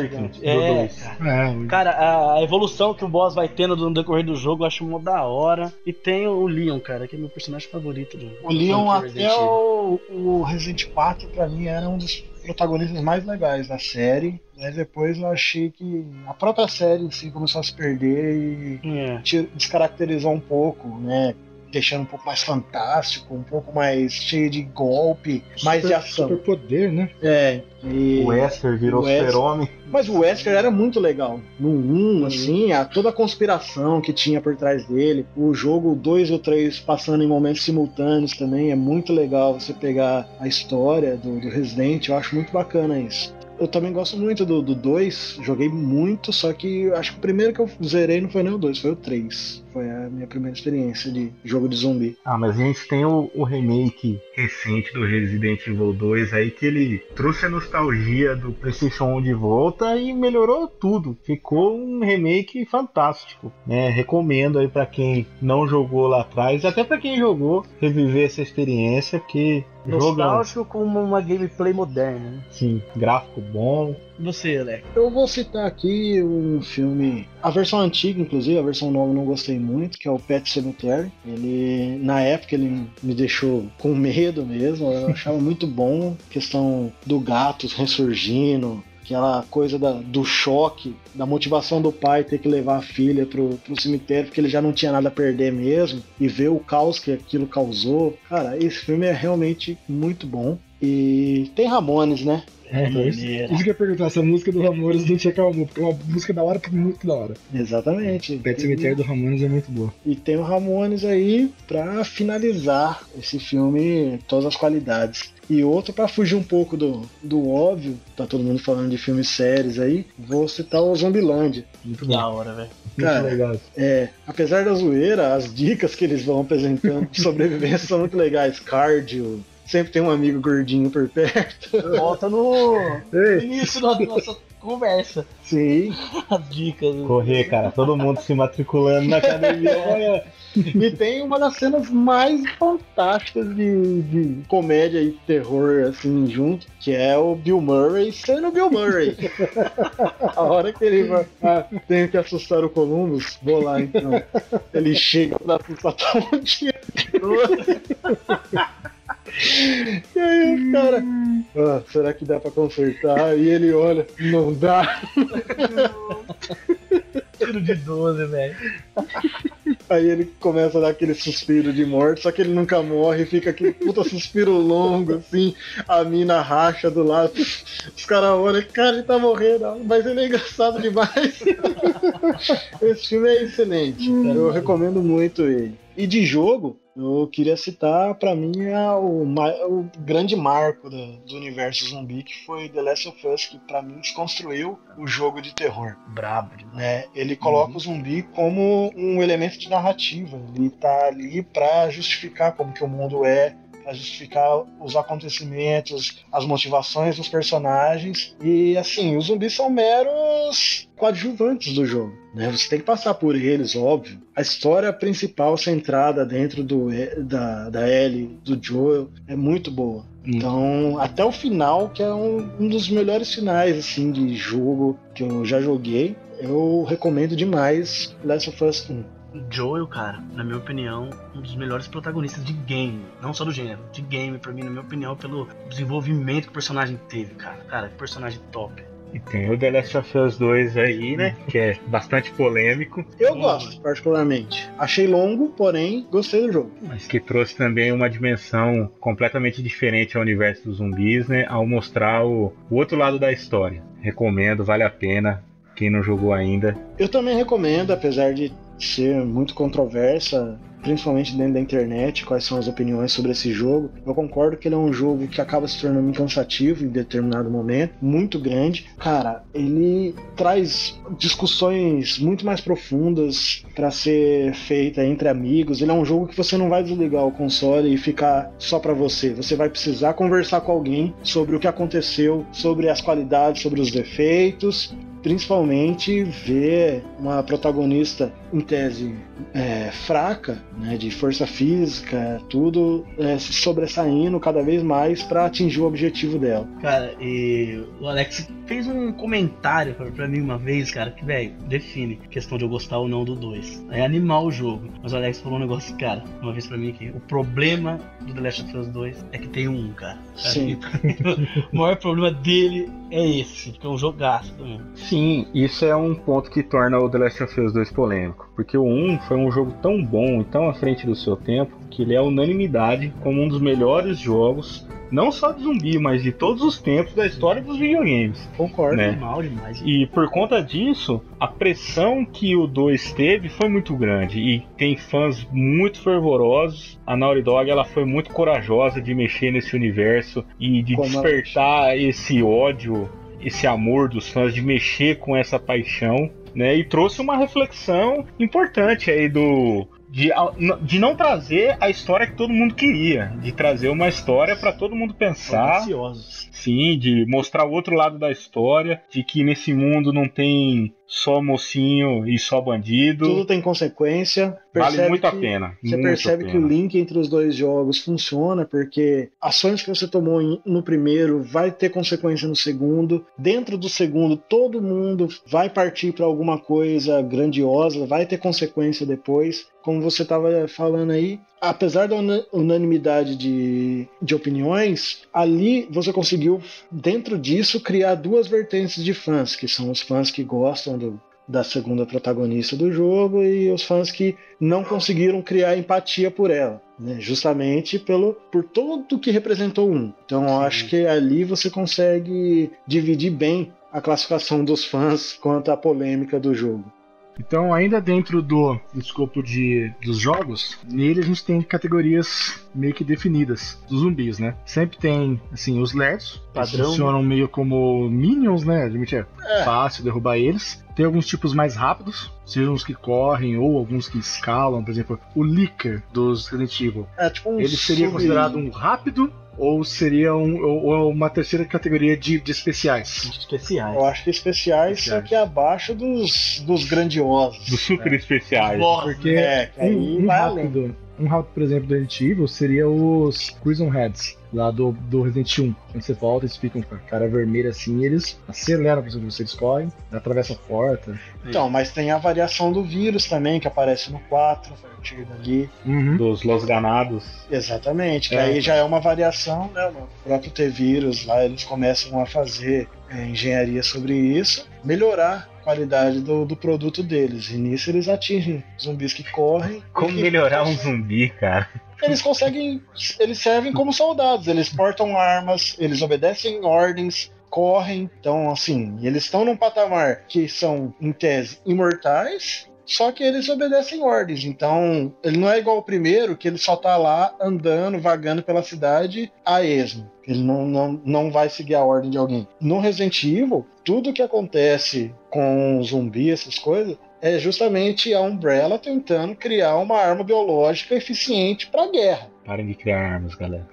D: É,
E: 2.
D: cara. Cara, a- evolução que o boss vai tendo no decorrer do jogo eu acho mó da hora. E tem o Leon, cara, que é meu personagem favorito. Do,
B: O Leon até o, o Resident 4 pra mim era um dos protagonistas mais legais da série. Mas depois eu achei que a própria série em si começou a se perder e
D: É.
B: te- descaracterizou um pouco, né? Deixando um pouco mais fantástico, um pouco mais cheio de golpe, mais de ação.
C: Super poder, né?
B: É, e...
E: O Wesker virou super-homem.
B: Mas o Wesker era muito legal. No 1, assim, a, toda a conspiração que tinha por trás dele. O jogo 2 e o 3 passando em momentos simultâneos também. É muito legal você pegar a história do, do Resident. Eu acho muito bacana isso. Eu também gosto muito do 2. Joguei muito, só que acho que o primeiro que eu zerei não foi nem o 2, foi o 3. Foi a minha primeira experiência de jogo de zumbi.
E: Ah, mas a gente tem o, o remake recente do Resident Evil 2 aí que ele trouxe a nostalgia do PlayStation 1 de volta e melhorou tudo. Ficou um remake fantástico. né? recomendo aí pra quem não jogou lá atrás, até pra quem jogou, reviver essa experiência, porque jogão,
D: Nostálgico com uma gameplay moderna. né?
E: sim, gráfico bom.
D: Você, Alex?
B: Eu vou citar aqui um filme, a versão antiga, inclusive, a versão nova eu não gostei muito, que é o Pet Cemetery. Ele, na época, ele me deixou com medo mesmo, eu achava muito bom, questão do gato ressurgindo, aquela coisa da- do choque, da motivação do pai ter que levar a filha pro, pro cemitério, porque ele já não tinha nada a perder mesmo, e ver o caos que aquilo causou. Cara, esse filme é realmente muito bom. E tem Ramones, né?
C: É, isso, isso que eu ia perguntar, essa música do Ramones não tinha calmo, porque é uma música da hora, muito da hora.
B: Exatamente.
C: O Pet Cemitério do Ramones é muito boa.
B: E tem o Ramones aí pra finalizar esse filme todas as qualidades. E outro pra fugir um pouco do, do óbvio, tá todo mundo falando de filmes sérios aí, vou citar o Zombilândia.
C: Muito bom.
D: Da hora, velho.
C: Muito
B: Cara,
C: legal.
B: É, apesar da zoeira, as dicas que eles vão apresentando de sobrevivência são muito legais. Cardio, sempre tem um amigo gordinho por perto.
D: Volta no início da nossa conversa.
B: Sim.
D: As dicas.
E: Correr, cara, todo mundo se matriculando na academia. Olha,
B: E tem uma das cenas mais fantásticas de, de comédia e terror, assim, junto, que é o Bill Murray sendo o Bill Murray. A hora que ele vai, ah, tenho que assustar o Columbus, vou lá então. Ele chega pra assustar todo mundo. E aí o cara, ah, será que dá pra consertar? E ele olha, não dá.
D: Tiro de 12, velho.
B: Aí ele começa a dar aquele suspiro de morte, só que ele nunca morre, fica aquele puta suspiro longo, assim, a mina racha do lado. Os caras olham, cara, ele tá morrendo, mas ele é engraçado demais. Esse filme é excelente, eu recomendo muito ele. E de jogo, eu queria citar, pra mim, é o, o grande marco do, do universo zumbi, que foi The Last of Us, que pra mim desconstruiu o jogo de terror
D: Brabo
B: né? Ele coloca o zumbi como um elemento de narrativa. Ele tá ali pra justificar como que o mundo é, pra justificar os acontecimentos, as motivações dos personagens. E assim, os zumbis são meros coadjuvantes do jogo. Né? Você tem que passar por eles, óbvio. A história principal centrada dentro do, da, da Ellie, do Joel, é muito boa. Então, até o final, que é um, um dos melhores finais assim de jogo que eu já joguei, eu recomendo demais Last of Us 1.
D: Joel, cara, na minha opinião, um dos melhores protagonistas de game. Não só do gênero, de game, pra mim, na minha opinião, pelo desenvolvimento que o personagem teve, cara. Cara, que personagem top.
E: E tem o The Last of Us 2 aí, né? Que é bastante polêmico,
B: Eu gosto, particularmente. Achei longo, porém gostei do jogo.
E: mas que trouxe também uma dimensão completamente diferente ao universo dos zumbis, né? Ao mostrar o, o outro lado da história. Recomendo, vale a pena. Quem não jogou ainda,
B: Eu também recomendo, apesar de ser muito controversa, principalmente dentro da internet, quais são as opiniões sobre esse jogo. Eu concordo que ele é um jogo que acaba se tornando cansativo em determinado momento, muito grande. Cara, ele traz discussões muito mais profundas para ser feita entre amigos. Ele é um jogo que você não vai desligar o console e ficar só para você. Você vai precisar conversar com alguém sobre o que aconteceu, sobre as qualidades, sobre os defeitos principalmente ver uma protagonista em tese é, fraca, né, de força física, tudo é, se sobressaindo cada vez mais para atingir o objetivo dela.
D: Cara, e o Alex fez um comentário pra, mim uma vez, cara, que, velho, define questão de eu gostar ou não do 2. É animal o jogo. Mas o Alex falou um negócio, cara, uma vez pra mim que o problema do The Last of Us 2 é que tem um, cara.
B: Sim.
D: o maior problema dele é esse, que é um jogaço também.
E: Sim, isso é um ponto que torna o The Last of Us 2 polêmico. Porque o 1 foi um jogo tão bom e tão à frente do seu tempo que ele é unanimidade como um dos melhores jogos não só de zumbi, mas de todos os tempos da história dos videogames.
B: Concordo.
E: Né?
D: Mal demais.
E: E por conta disso, a pressão que o 2 teve foi muito grande e tem fãs muito fervorosos. A Naughty Dog ela foi muito corajosa de mexer nesse universo e de
B: Como
E: despertar esse ódio, esse amor dos fãs, de mexer com essa paixão. Né, e trouxe uma reflexão importante aí do, de, de não trazer a história que todo mundo queria, de trazer uma história para todo mundo pensar.
D: Ansiosos.
E: Sim, de mostrar o outro lado da história, de que nesse mundo não tem só mocinho e só bandido.
B: Tudo tem consequência.
E: Vale muito a pena.
B: Você percebe que o link entre os dois jogos funciona porque ações que você tomou no primeiro vai ter consequência no segundo. Dentro do segundo, todo mundo vai partir para alguma coisa grandiosa, vai ter consequência depois. Como você estava falando aí, apesar da unanimidade de, de opiniões, ali você conseguiu, dentro disso, criar duas vertentes de fãs, que são os fãs que gostam do, da segunda protagonista do jogo e os fãs que não conseguiram criar empatia por ela, né? justamente pelo por tudo que representou um. Então eu acho que ali você consegue dividir bem a classificação dos fãs quanto à polêmica do jogo.
C: Então, ainda dentro do escopo de, dos jogos, nele a gente tem categorias meio que definidas dos zumbis, né? Sempre tem, assim, os lerdos, funcionam né? meio como minions, né? Admite, é, é fácil derrubar eles. Tem alguns tipos mais rápidos, sejam os que correm ou alguns que escalam, por exemplo, o Licker dos Resident Evil.
B: É, tipo um
C: Ele seria considerado um rápido ou seria um, ou, ou uma terceira categoria de, de especiais?
D: Especiais.
B: Eu acho que especiais, especiais. só que abaixo dos, dos grandiosos.
E: Dos super né? especiais.
C: Porque é, um, um rápido, um rápido, por exemplo, do Resident Evil seria os Prison Heads lá do, do Resident 1. Quando você volta, eles ficam com a cara vermelha assim, eles aceleram pra você, eles correm, atravessa a porta.
B: Então, mas tem a variação do vírus também, que aparece no 4, a partir dali.
E: Uhum. Dos Los Ganados.
B: Exatamente, que é. aí já é uma variação, né? O próprio T-Vírus lá, eles começam a fazer é, engenharia sobre isso, melhorar a qualidade do, do produto deles. E nisso eles atingem zumbis que correm.
E: Como
B: que...
E: melhorar um zumbi, cara?
B: eles conseguem. Eles servem como soldados, eles portam armas, eles obedecem ordens, correm. Então, assim, eles estão num patamar que são, em tese, imortais. Só que eles obedecem ordens, então ele não é igual o primeiro, que ele só tá lá andando, vagando pela cidade a esmo. Ele não, não, não vai seguir a ordem de alguém. No Resident Evil, tudo que acontece com zumbi, essas coisas, é justamente a Umbrella tentando criar uma arma biológica eficiente para a guerra.
E: Parem de criar armas, galera.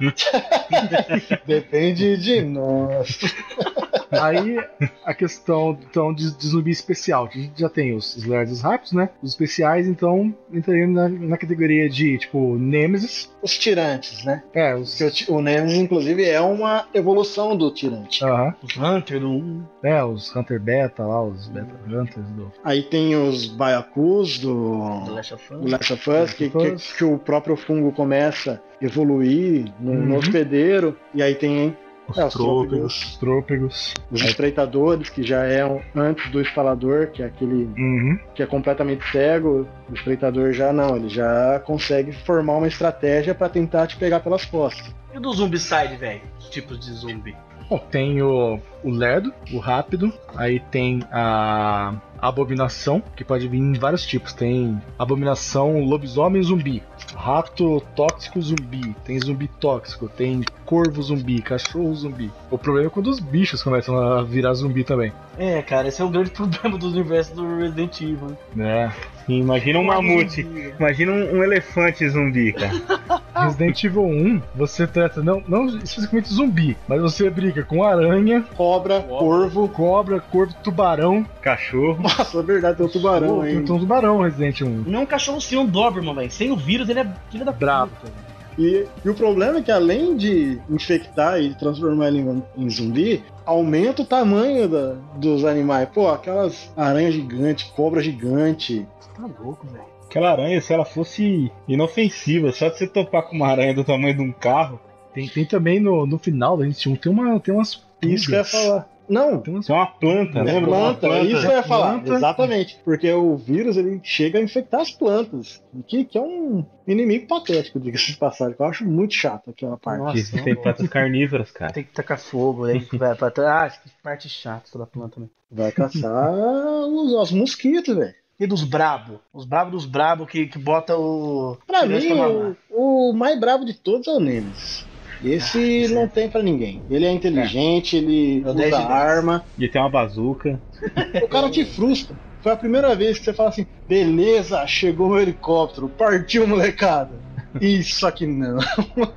B: Depende de nós.
C: Aí a questão então, de, de, zumbi especial. A gente já tem os, os lerdos rápidos, né? Os especiais, então, entrariam na, na, categoria de tipo Nemesis.
B: Os tirantes, né?
C: É, os...
B: o, o Nemesis, inclusive, é uma evolução do tirante.
D: Os Hunter do 1.
C: É, os Hunter Beta lá, os Beta Hunters do.
B: Aí tem os Baiacus do.
D: Do Last of Us.
B: Last of Us, que, que, que, o próprio fungo começa a evoluir no, uhum. no hospedeiro. E aí tem
C: os é, trôpegos, trôpegos.
B: Os espreitadores, que já é antes do instalador, que é aquele
C: uhum.
B: que é completamente cego. O espreitador já não, ele já consegue formar uma estratégia para tentar te pegar pelas costas.
D: E do Zombicide, velho? Tipos de zumbi.
C: Bom, tem o, o lerdo, o rápido, aí tem a abominação, que pode vir em vários tipos. Tem abominação lobisomem zumbi, rato tóxico zumbi, tem zumbi tóxico, tem corvo zumbi, cachorro zumbi. O problema é quando os bichos começam a virar zumbi também.
D: É, cara, esse é o grande problema do universo do Resident Evil.
E: né? Sim, imagina um mamute. Imagina um, um elefante zumbi, cara.
C: Resident Evil 1, você trata não, não especificamente zumbi, mas você briga com aranha,
B: Cobra, corvo.
C: cobra, corvo, tubarão.
E: Cachorro.
B: Nossa, é verdade, tem o tubarão aí.
C: tem um tubarão Resident 1.
D: Não é um cachorro sim, é um Doberman, velho. Sem o vírus, ele é filho da
C: Brabo.
D: puta.
B: E, e o problema é que além de infectar e transformar ele em, em zumbi, aumenta o tamanho da- dos animais. Pô, aquelas aranhas gigantes, cobra gigante.
D: Tá louco, velho.
E: Aquela aranha, se ela fosse inofensiva, só de você topar com uma aranha do tamanho de um carro,
C: Tem, tem também no, no final da 1, tem, uma, tem umas
B: Isso que eu ia
C: pulgas.
B: falar. Não,
E: isso é uma planta,
B: é
E: lembra?
B: planta,
E: Uma
B: isso eu ia falar.
C: Planta.
B: Exatamente. Porque o vírus ele chega a infectar as plantas. Que, que é um inimigo patético, diga-se de passagem. Que eu acho muito chato aquela parte.
D: Nossa,
E: Que tem plantas carnívoras, cara.
D: Tem que tacar fogo, aí vai pra trás. Ah, que parte chata toda planta, né?
B: Vai caçar os, os mosquitos, velho.
D: E dos brabo. Os brabo dos brabo que, que bota o.
B: Pra mim, o, o mais bravo de todos é o Nemesis. Esse não tem pra ninguém. Ele é inteligente, ele
D: É o 10 de
B: usa
D: 10.
B: arma.
E: E tem uma bazuca.
B: O cara te frustra. Foi a primeira vez que você fala assim: beleza, chegou meu helicóptero, partiu, molecada. Isso aqui não.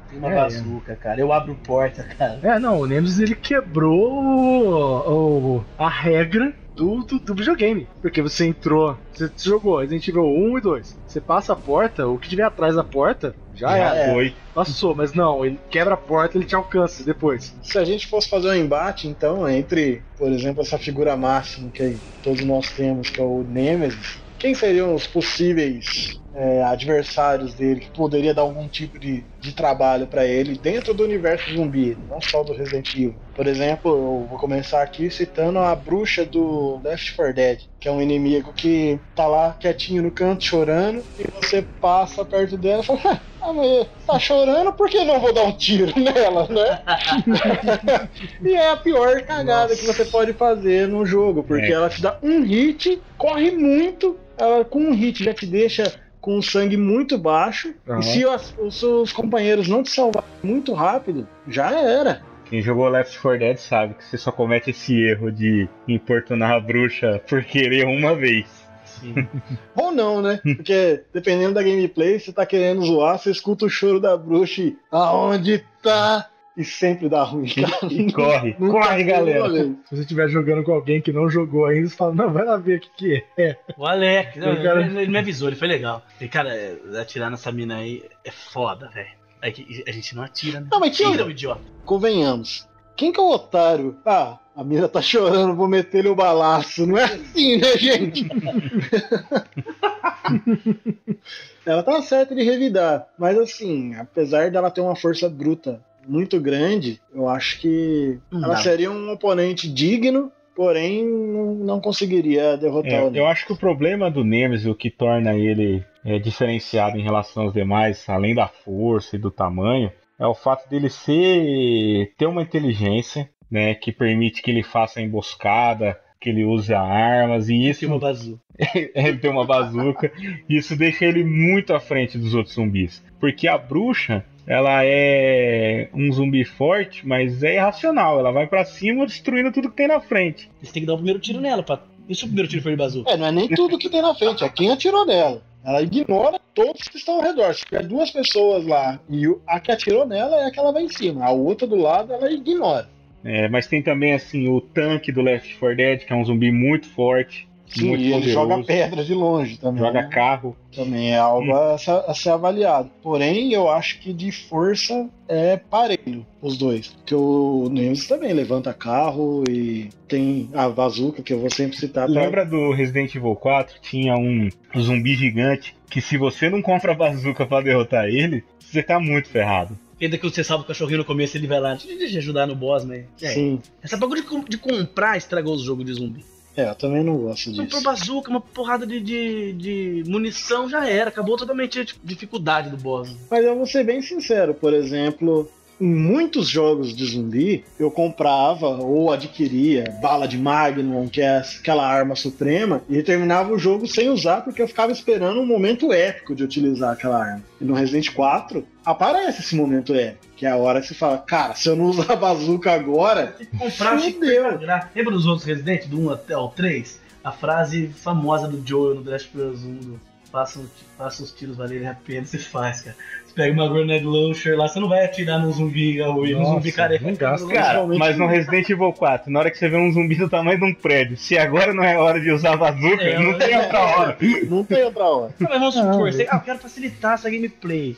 D: Tem uma
C: É,
D: bazuca, cara. Eu abro porta, cara.
C: É, não, o Nemesis ele quebrou o, o- a regra do, do, do videogame. Porque você entrou, você jogou Resident Evil 1 e 2. Você passa a porta, o que tiver atrás da porta, já,
B: Já é.
E: Foi.
C: Passou, mas não, ele quebra a porta ele te alcança depois.
B: Se a gente fosse fazer um embate, então, entre, por exemplo, essa figura máxima que todos nós temos, que é o Nemesis, quem seriam os possíveis é, adversários dele que poderia dar algum tipo de, de trabalho pra ele dentro do universo zumbi, não só do Resident Evil? Por exemplo, eu vou começar aqui citando a bruxa do Left 4 Dead, que é um inimigo que tá lá quietinho no canto chorando e você passa perto dela e fala: Ah, mas tá chorando, por que não vou dar um tiro nela, né? e é a pior cagada que você pode fazer no jogo, porque
E: É.
B: ela te dá um hit, corre muito, ela com um hit já te deixa com o sangue muito baixo,
C: Aham.
B: e se os seus companheiros não te salvarem muito rápido, já era.
E: Quem jogou Left 4 Dead sabe que você só comete esse erro de importunar a bruxa por querer uma vez.
D: Sim.
B: Ou não, né? Porque dependendo da gameplay, você tá querendo zoar, você escuta o choro da bruxa e aonde tá? E sempre dá ruim, cara.
E: E corre, corre, galera.
C: Se você estiver jogando com alguém que não jogou ainda, você fala, não, vai lá ver o que, que é.
D: O Alex, não,
C: Eu quero-
D: ele, ele me avisou, ele foi legal. E, cara, é, atirar nessa mina aí é foda, velho. É que a gente não atira, né?
B: Não, mas
D: Tira, o idiota.
B: Convenhamos. Quem que é o otário? Ah, a mina tá chorando, vou meter-lhe o balaço. Não é assim, né, gente? ela tá certa de revidar. Mas assim, apesar dela ter uma força bruta muito grande, eu acho que
D: Não
B: ela
D: dá.
B: seria um oponente digno, porém não, conseguiria derrotar
E: É,
B: o
E: eu
B: Nemesis.
E: acho que o problema do Nemesis, o que torna ele é, diferenciado em relação aos demais, além da força e do tamanho, é o fato dele ser ter uma inteligência, né, que permite que ele faça a emboscada, que ele use armas e isso
D: Tem uma bazuca.
E: ele tem uma bazuca. Isso deixa ele muito à frente dos outros zumbis. Porque a bruxa, ela é um zumbi forte, mas é irracional. Ela vai pra cima destruindo tudo que tem na frente.
D: Você tem que dar o primeiro tiro nela. Pra... E se o primeiro tiro for de bazuca?
B: É, não é nem tudo que tem na frente, é quem atirou nela. Ela ignora todos que estão ao redor. Se tiver duas pessoas lá e a que atirou nela é a que ela vai em cima. A outra do lado ela ignora.
E: É, mas tem também assim o tanque do Left 4 Dead, que é um zumbi muito forte,
B: Sim,
E: muito
B: e ele
E: poderoso.
B: joga pedra de longe também.
E: joga
B: né?
E: carro.
B: Também é algo a, se- a ser avaliado. Porém, eu acho que de força é parelho os dois. Porque o Nemesis também levanta carro e tem a bazuca que eu vou sempre citar. pra-
E: Lembra do Resident Evil 4? Tinha um zumbi gigante que se você não compra a bazuca pra derrotar ele, você tá muito ferrado.
D: Ainda que você salva o cachorrinho no começo, ele vai lá. Deixa eu ajudar no boss, mas. É.
B: Sim.
D: Essa bagulho de, de comprar estragou os jogos de zumbi.
B: É, eu também não gosto
D: Comprou
B: disso.
D: bazuca, uma porrada de, de, de munição, já era. Acabou totalmente a dificuldade do boss.
B: Mas eu vou ser bem sincero, por exemplo, em muitos jogos de zumbi, eu comprava ou adquiria bala de Magnum, que é aquela arma suprema, e terminava o jogo sem usar porque eu ficava esperando um momento épico de utilizar aquela arma. E no Resident 4 aparece esse momento épico, que é a hora que você fala, cara, se eu não usar a bazuca agora,
D: Tem que comprar
B: Fudeu.
D: Pegar. Lembra dos outros Resident, do 1 até o 3? A frase famosa do Joel no of Us 1 do faça, um- faça os tiros valerem a pena, você faz, cara. Você pega uma grenade launcher lá, você não vai atirar no zumbi, no
C: Nossa,
D: zumbi careca.
C: gasta.
E: Cara, mas no Resident Evil 4, na hora que você vê um zumbi do tamanho de um prédio, se agora não é hora de usar a bazuca,
D: É,
E: não tem outra hora.
B: não tem outra hora.
D: Não, mas vamos
C: Não,
D: supor, você, ah, eu quero facilitar essa gameplay.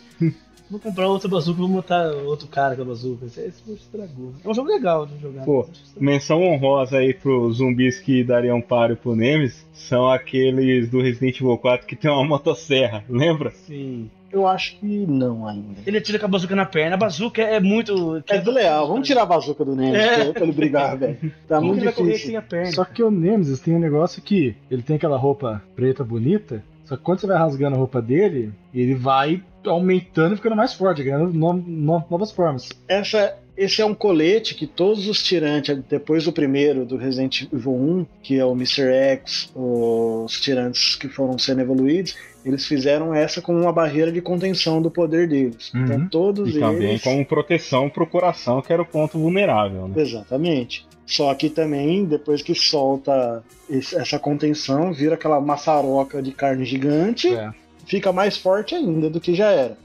D: Vou comprar outra bazuca e vou montar outro cara com a bazuca. Isso, isso estragou. É um jogo legal de jogar.
E: Pô. Menção honrosa aí pros zumbis que dariam páreo pro Nemesis são aqueles do Resident Evil 4 que tem uma motosserra, lembra?
D: Sim.
B: Eu acho que não ainda.
D: Ele atira com a bazuca na perna. A bazuca é muito.
B: É do Leal, vamos tirar a bazuca do Nemesis
D: É.
B: pra ele brigar, velho. Tá
D: Como
B: muito
D: ele vai correr
B: difícil.
D: sem a perna?
C: Só que o Nemesis tem um negócio que ele tem aquela roupa preta bonita, só que quando você vai rasgando a roupa dele, ele vai aumentando e ficando mais forte, ganhando no- no- novas formas.
B: Essa, esse é um colete que todos os tirantes, depois do primeiro, do Resident Evil 1, que é o Mr. X, os tirantes que foram sendo evoluídos, eles fizeram essa como uma barreira de contenção do poder deles.
C: Uhum.
B: Então todos
E: E também
B: eles.
E: como proteção pro coração, que era o ponto vulnerável, né?
B: Exatamente. Só que também, depois que solta esse- essa contenção, vira aquela maçaroca de carne gigante,
C: É.
B: fica mais forte ainda do que já era.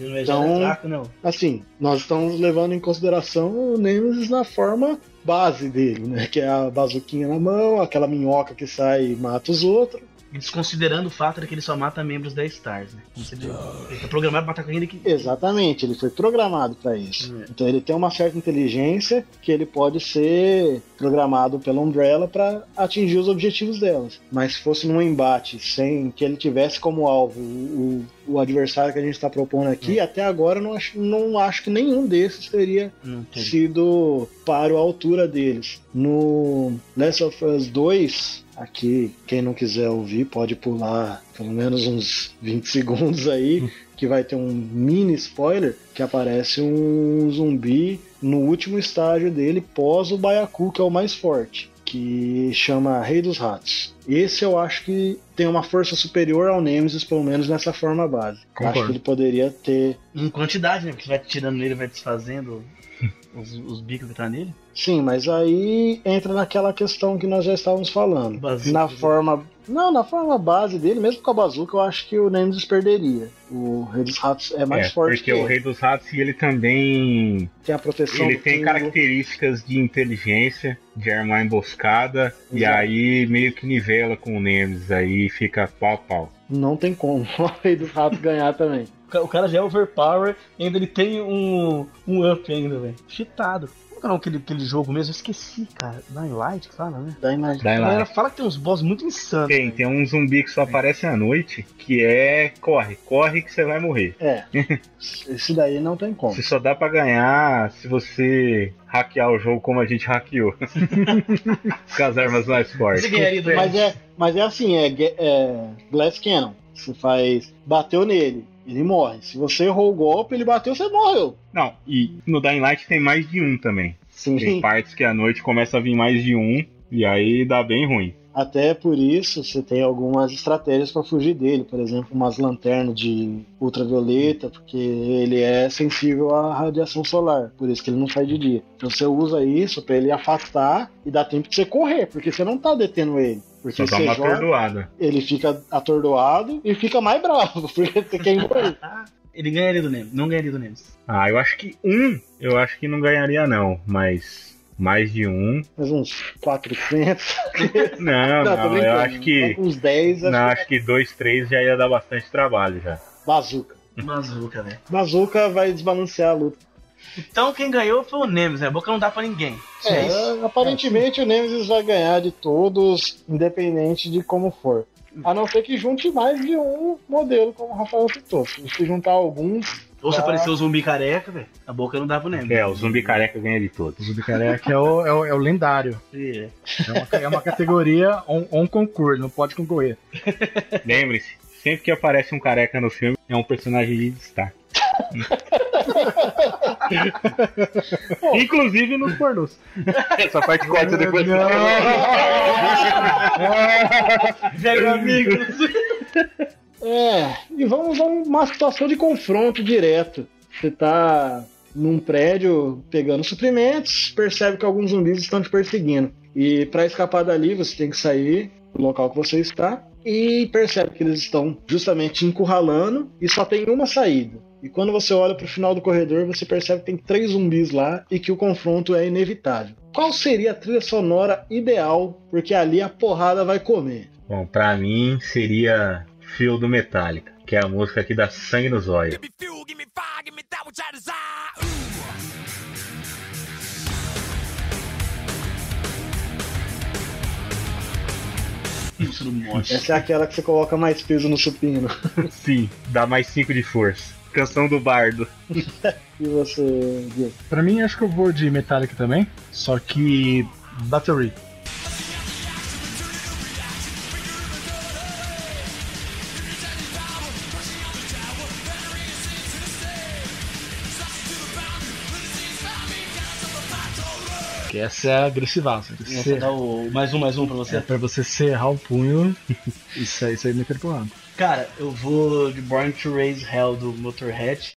D: Ele não é
B: Então-
D: fraco, não.
B: Assim, nós estamos levando em consideração o Nemesis na forma base dele, né? Que é a bazuquinha na mão, aquela minhoca que sai e mata os outros.
D: Desconsiderando o fato de que ele só mata membros da Stars, né? Ele, ele tá programado pra matar com ainda que.
B: Exatamente, ele foi programado para isso.
D: É.
B: Então ele tem uma certa inteligência que ele pode ser programado pela Umbrella para atingir os objetivos delas. Mas se fosse num embate sem que ele tivesse como alvo o, o adversário que a gente está propondo aqui, até agora não acho, não acho que nenhum desses teria sido para a altura deles. No Last of Us 2, aqui, quem não quiser ouvir pode pular pelo menos uns 20 segundos aí, que vai ter um mini spoiler que aparece um zumbi no último estágio dele pós o Baiacu, que é o mais forte. Que chama Rei dos Ratos. Esse eu acho que tem uma força superior ao Nemesis, pelo menos nessa forma base.
C: Concordo.
B: acho que ele poderia ter
D: Em quantidade, né? Porque você vai tirando nele, vai desfazendo os, os bicos que tá nele.
B: Sim, mas aí entra naquela questão que nós já estávamos falando. Na forma. Não, na forma base dele, mesmo com a bazuca, eu acho que o Nemesis perderia. O Rei dos Ratos é mais
E: é,
B: forte
E: porque
B: que
E: o. Rei dos Ratos ele também
B: Tem a proteção
E: ele tem características de inteligência, de armar emboscada, e
B: Exato.
E: aí meio que nivela com o Nemesis, aí fica pau a pau.
B: Não tem como o Rei dos Ratos ganhar também.
D: O ca- O cara já é overpower e ainda ele tem um, um up ainda, velho. Cheatado. É aquele, aquele jogo mesmo? Eu esqueci, cara. Dying Light que fala, né?
B: Daí
D: A
E: lá.
D: galera fala que tem uns boss muito insanos.
E: Tem,
D: velho.
E: tem um zumbi que só aparece à noite, que é corre, corre que você vai morrer.
B: É. Esse daí não tem como.
E: Você só dá pra ganhar se você hackear o jogo como a gente hackeou. Com as armas mais fortes.
B: Mas é, mas é assim, é, é Glass Cannon. Você faz. Bateu nele, ele morre. Se você errou o golpe, ele bateu, você morreu.
E: Não, e no Dying Light tem mais de um também. Tem
B: Sim.
E: partes que à noite começa a vir mais de um, e aí dá bem ruim.
B: Até por isso você tem algumas estratégias para fugir dele, por exemplo, umas lanternas de ultravioleta, porque ele é sensível à radiação solar, por isso que ele não sai de dia. Então você usa isso para ele afastar e dá tempo de você correr, porque você não tá detendo ele. Porque
E: Só dá
B: joga, ele fica atordoado e fica mais bravo, porque você quer morrer.
D: Ele ganharia do Nemesis. Não ganharia do Nemesis.
E: Ah, eu acho que um, eu acho que não ganharia não, mas mais de um.
B: Mas uns 400.
E: Não,
B: Não,
E: não, eu acho que.
B: Uns 10, acho
E: Não,
B: que
E: acho que dois, três já ia dar bastante trabalho já.
B: Bazuca.
D: Bazuca, velho.
B: Bazuca vai desbalancear a luta.
D: Então quem ganhou foi o Nemesis, né? A boca não dá pra ninguém. É isso.
B: É, aparentemente o Nemesis vai ganhar de todos, independente de como for. A não ser que junte mais de um modelo, como o Rafael citou. Se juntar alguns,
D: Ou se
B: tá.
D: aparecer o zumbi careca, velho, a boca não dá pro Nemesis.
E: É, o zumbi careca ganha de todos.
C: O Zumbi Careca é o, é o, é o lendário.
D: É.
C: É uma, é uma categoria on, on concurso, não pode concorrer.
E: Lembre-se, sempre que aparece um careca no filme, é um personagem de destaque. Inclusive nos pornôs. Essa parte corta depois.
D: Velho amigo.
B: É, e vamos a uma situação de confronto direto. Você tá num prédio pegando suprimentos, percebe que alguns zumbis estão te perseguindo. E para escapar dali, você tem que sair do local que você está e percebe que eles estão justamente te encurralando e só tem uma saída. E quando você olha para o final do corredor, você percebe que tem três zumbis lá e que o confronto é inevitável. Qual seria a trilha sonora ideal? Porque ali a porrada vai comer.
E: Bom, pra mim seria Fio do Metallica, que é a música que dá sangue nos olhos.
F: Give me fuel, give me fire, give me that which I desire. Ooh.
D: Isso no monte.
B: Essa é aquela que você coloca mais peso no supino.
E: Sim, dá mais 5 de força. Canção do Bardo.
B: E você, Gui?
C: Pra mim, acho que eu vou de Metallica também. Só que. Battery. Essa é agressivaça.
D: Você dá o mais um, mais um pra você?
C: é pra você serrar o punho. Isso aí, isso aí me quer porrada.
D: Cara, eu vou de Born to Raise Hell do Motorhead.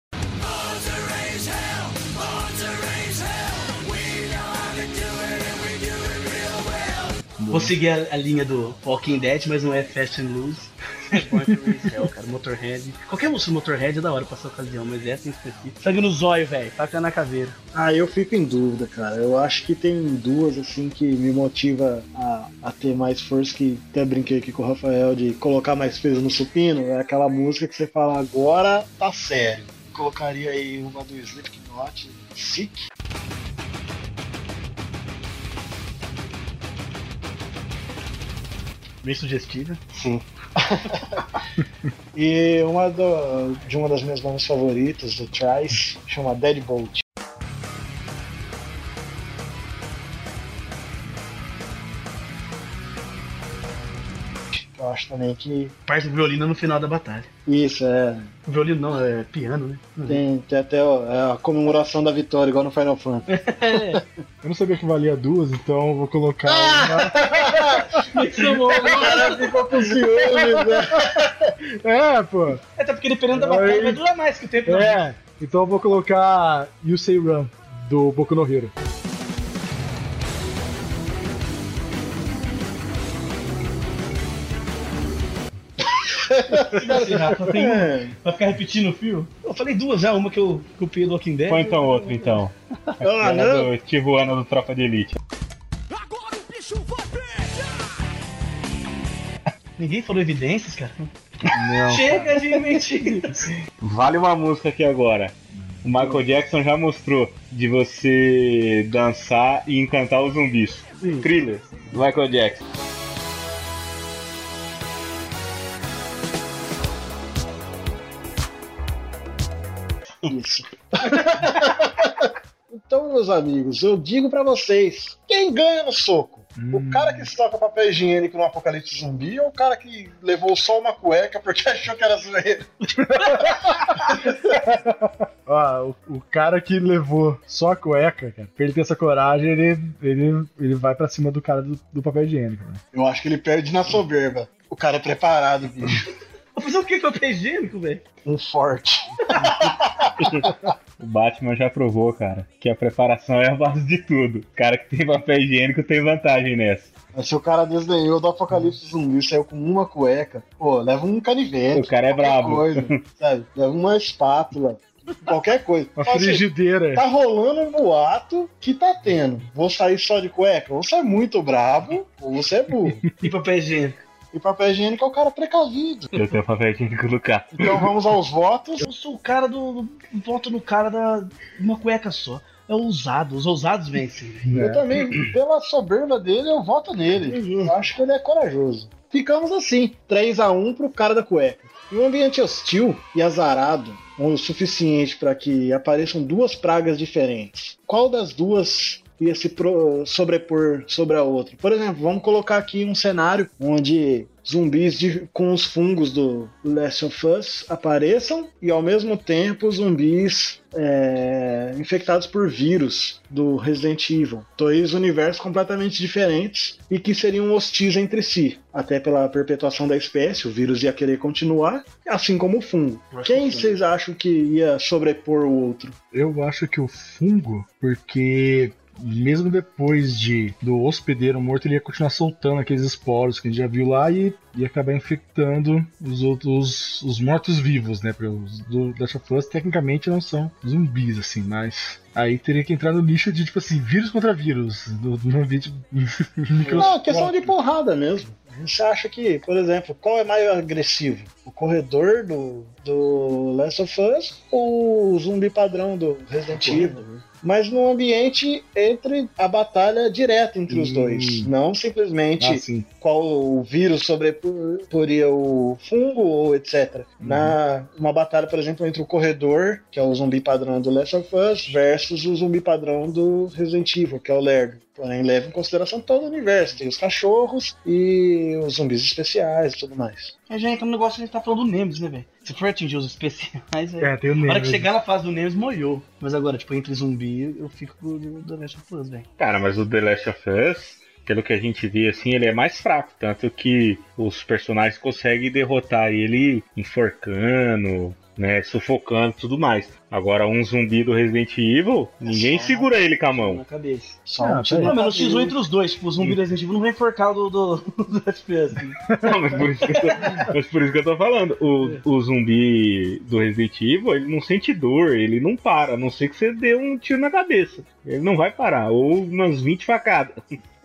D: Vou seguir a, a linha do Walking Dead, mas não é Fast and Loose. Hell, cara. Motorhead. Qualquer música do Motorhead é da hora pra essa ocasião, mas essa em específico. Sangue no zóio, velho. Faca na caveira.
B: Ah, eu fico em dúvida, cara. Eu acho que tem duas, assim, que me motiva a, a ter mais força, que até brinquei aqui com o Rafael, de colocar mais peso no supino. É aquela música que você fala, agora tá sério. Colocaria aí uma do Slipknot, Sick.
D: Bem sugestiva.
B: Sim. e uma do- de uma das minhas bandas favoritas, do Trice, chama Deadbolt. Eu acho também que
D: Parte do violino no final da batalha.
B: isso é.
D: Violino não, é piano, né?
B: Tem, tem até ó, é a comemoração da vitória, igual no Final Fantasy.
C: Eu não sabia que valia duas, então vou colocar uma.
B: O cara ficou com ciúmes, né?
C: É, pô.
D: Até porque dependendo da batalha vai durar mais que o tempo.
C: É, então eu vou colocar You Say Run, do Boku no Hero.
D: Assim, Rafa, tem uma
B: É.
D: pra ficar repetindo o fio? Eu falei duas já, uma que eu copiei do Walking Dead.
E: Põe então outro, então.
B: Ah, não.
E: do Tijuana do Tropa de Elite.
F: Agora o bicho vai.
D: Ninguém falou evidências, cara.
C: Não.
D: Chega de mentiras.
E: Vale uma música aqui agora. O Michael Jackson já mostrou de você dançar e encantar os zumbis. Thriller, do Michael Jackson.
B: Isso. então, meus amigos, eu digo pra vocês: quem ganha no soco? O cara que estoca papel higiênico no apocalipse zumbi ou o cara que levou só uma cueca porque achou que era zoeira?
C: Ó, o, o cara que levou só a cueca, cara, pra ele ter essa coragem, ele, ele, ele vai pra cima do cara do, do papel higiênico. Né?
B: Eu acho que ele perde na soberba. O cara é preparado, bicho.
D: Vou fazer o que com papel higiênico, velho?
B: Um forte.
E: O Batman já provou, cara, que a preparação é a base de tudo. O cara que tem papel higiênico tem vantagem nessa.
B: Mas se o cara desdenhou do apocalipse zumbi e saiu com uma cueca, pô, leva um canivete.
E: O cara é brabo.
B: Coisa, sabe? Leva uma espátula. Qualquer coisa.
C: Uma
B: assim,
C: frigideira.
B: Tá rolando um boato que tá tendo. Vou sair só de cueca? Ou você é muito brabo, ou você é burro.
D: E papel higiênico?
B: E papel higiênico é o cara precavido.
E: Eu tenho papel higiênico no carro.
B: Então vamos aos votos.
D: Eu sou o cara do. do- Voto no cara da. Uma cueca só. É ousado. Os ousados vencem.
B: Eu também, pela soberba dele, eu voto nele. Eu acho que ele é corajoso. Ficamos assim, 3 a 1 pro cara da cueca. Em um ambiente hostil e azarado, o suficiente para que apareçam duas pragas diferentes. Qual das duas ia se pro- sobrepor sobre a outra. Por exemplo, vamos colocar aqui um cenário onde zumbis de- com os fungos do Last of Us apareçam e ao mesmo tempo zumbis é, infectados por vírus do Resident Evil. Dois universos completamente diferentes e que seriam hostis entre si, até pela perpetuação da espécie. O vírus ia querer continuar, assim como o fungo. Quem vocês acham que ia sobrepor o outro?
C: Eu acho que o fungo, porque mesmo depois de do hospedeiro morto, ele ia continuar soltando aqueles esporos que a gente já viu lá e ia acabar infectando os outros, os mortos-vivos, né? Porque os do Last of Us tecnicamente não são zumbis, assim, mas aí teria que entrar no nicho de, tipo assim, vírus contra vírus, do, do ambiente
B: Não, questão de porrada mesmo. Você acha que, por exemplo, qual é mais agressivo? O corredor do, do Last of Us ou o zumbi padrão do Resident Evil? Mas num ambiente entre a batalha direta entre os
C: Hum.
B: dois. Não simplesmente
C: assim.
B: qual o vírus sobreporia o fungo ou etc. Na uma batalha, por exemplo, entre o corredor, que é o zumbi padrão do Last of Us, versus o zumbi padrão do Resident Evil, que é o Lerdo. Porém, leva em consideração todo o universo. Tem os cachorros e os zumbis especiais e tudo mais.
D: É, já entra no negócio que a gente tá falando do Nemesis, né, velho? Se for atingir os especiais, é.
C: É, tem o
D: Na hora que
C: Nemesis.
D: chegar na fase do Nemesis, molhou. Mas agora, tipo, entre zumbi, eu fico com The Last of Us, velho.
E: Cara, mas o The Last of Us, pelo que a gente vê assim, ele é mais fraco. Tanto que os personagens conseguem derrotar ele enforcando, né? Sufocando e tudo mais. Agora, um zumbi do Resident Evil, ninguém
B: só
E: segura ele com a mão.
D: Na cabeça.
B: Só
C: Ah,
B: um tiro
C: peraí.
D: Não, X1
B: cabeça.
D: entre os dois, tipo, o zumbi do Resident Evil não vem enforcado do, do, do FPS. né?
E: Não, mas por isso que eu tô, mas por isso que eu tô falando. O, o zumbi do Resident Evil, ele não sente dor, ele não para, a não ser que você dê um tiro na cabeça. Ele não vai parar, ou umas 20 facadas.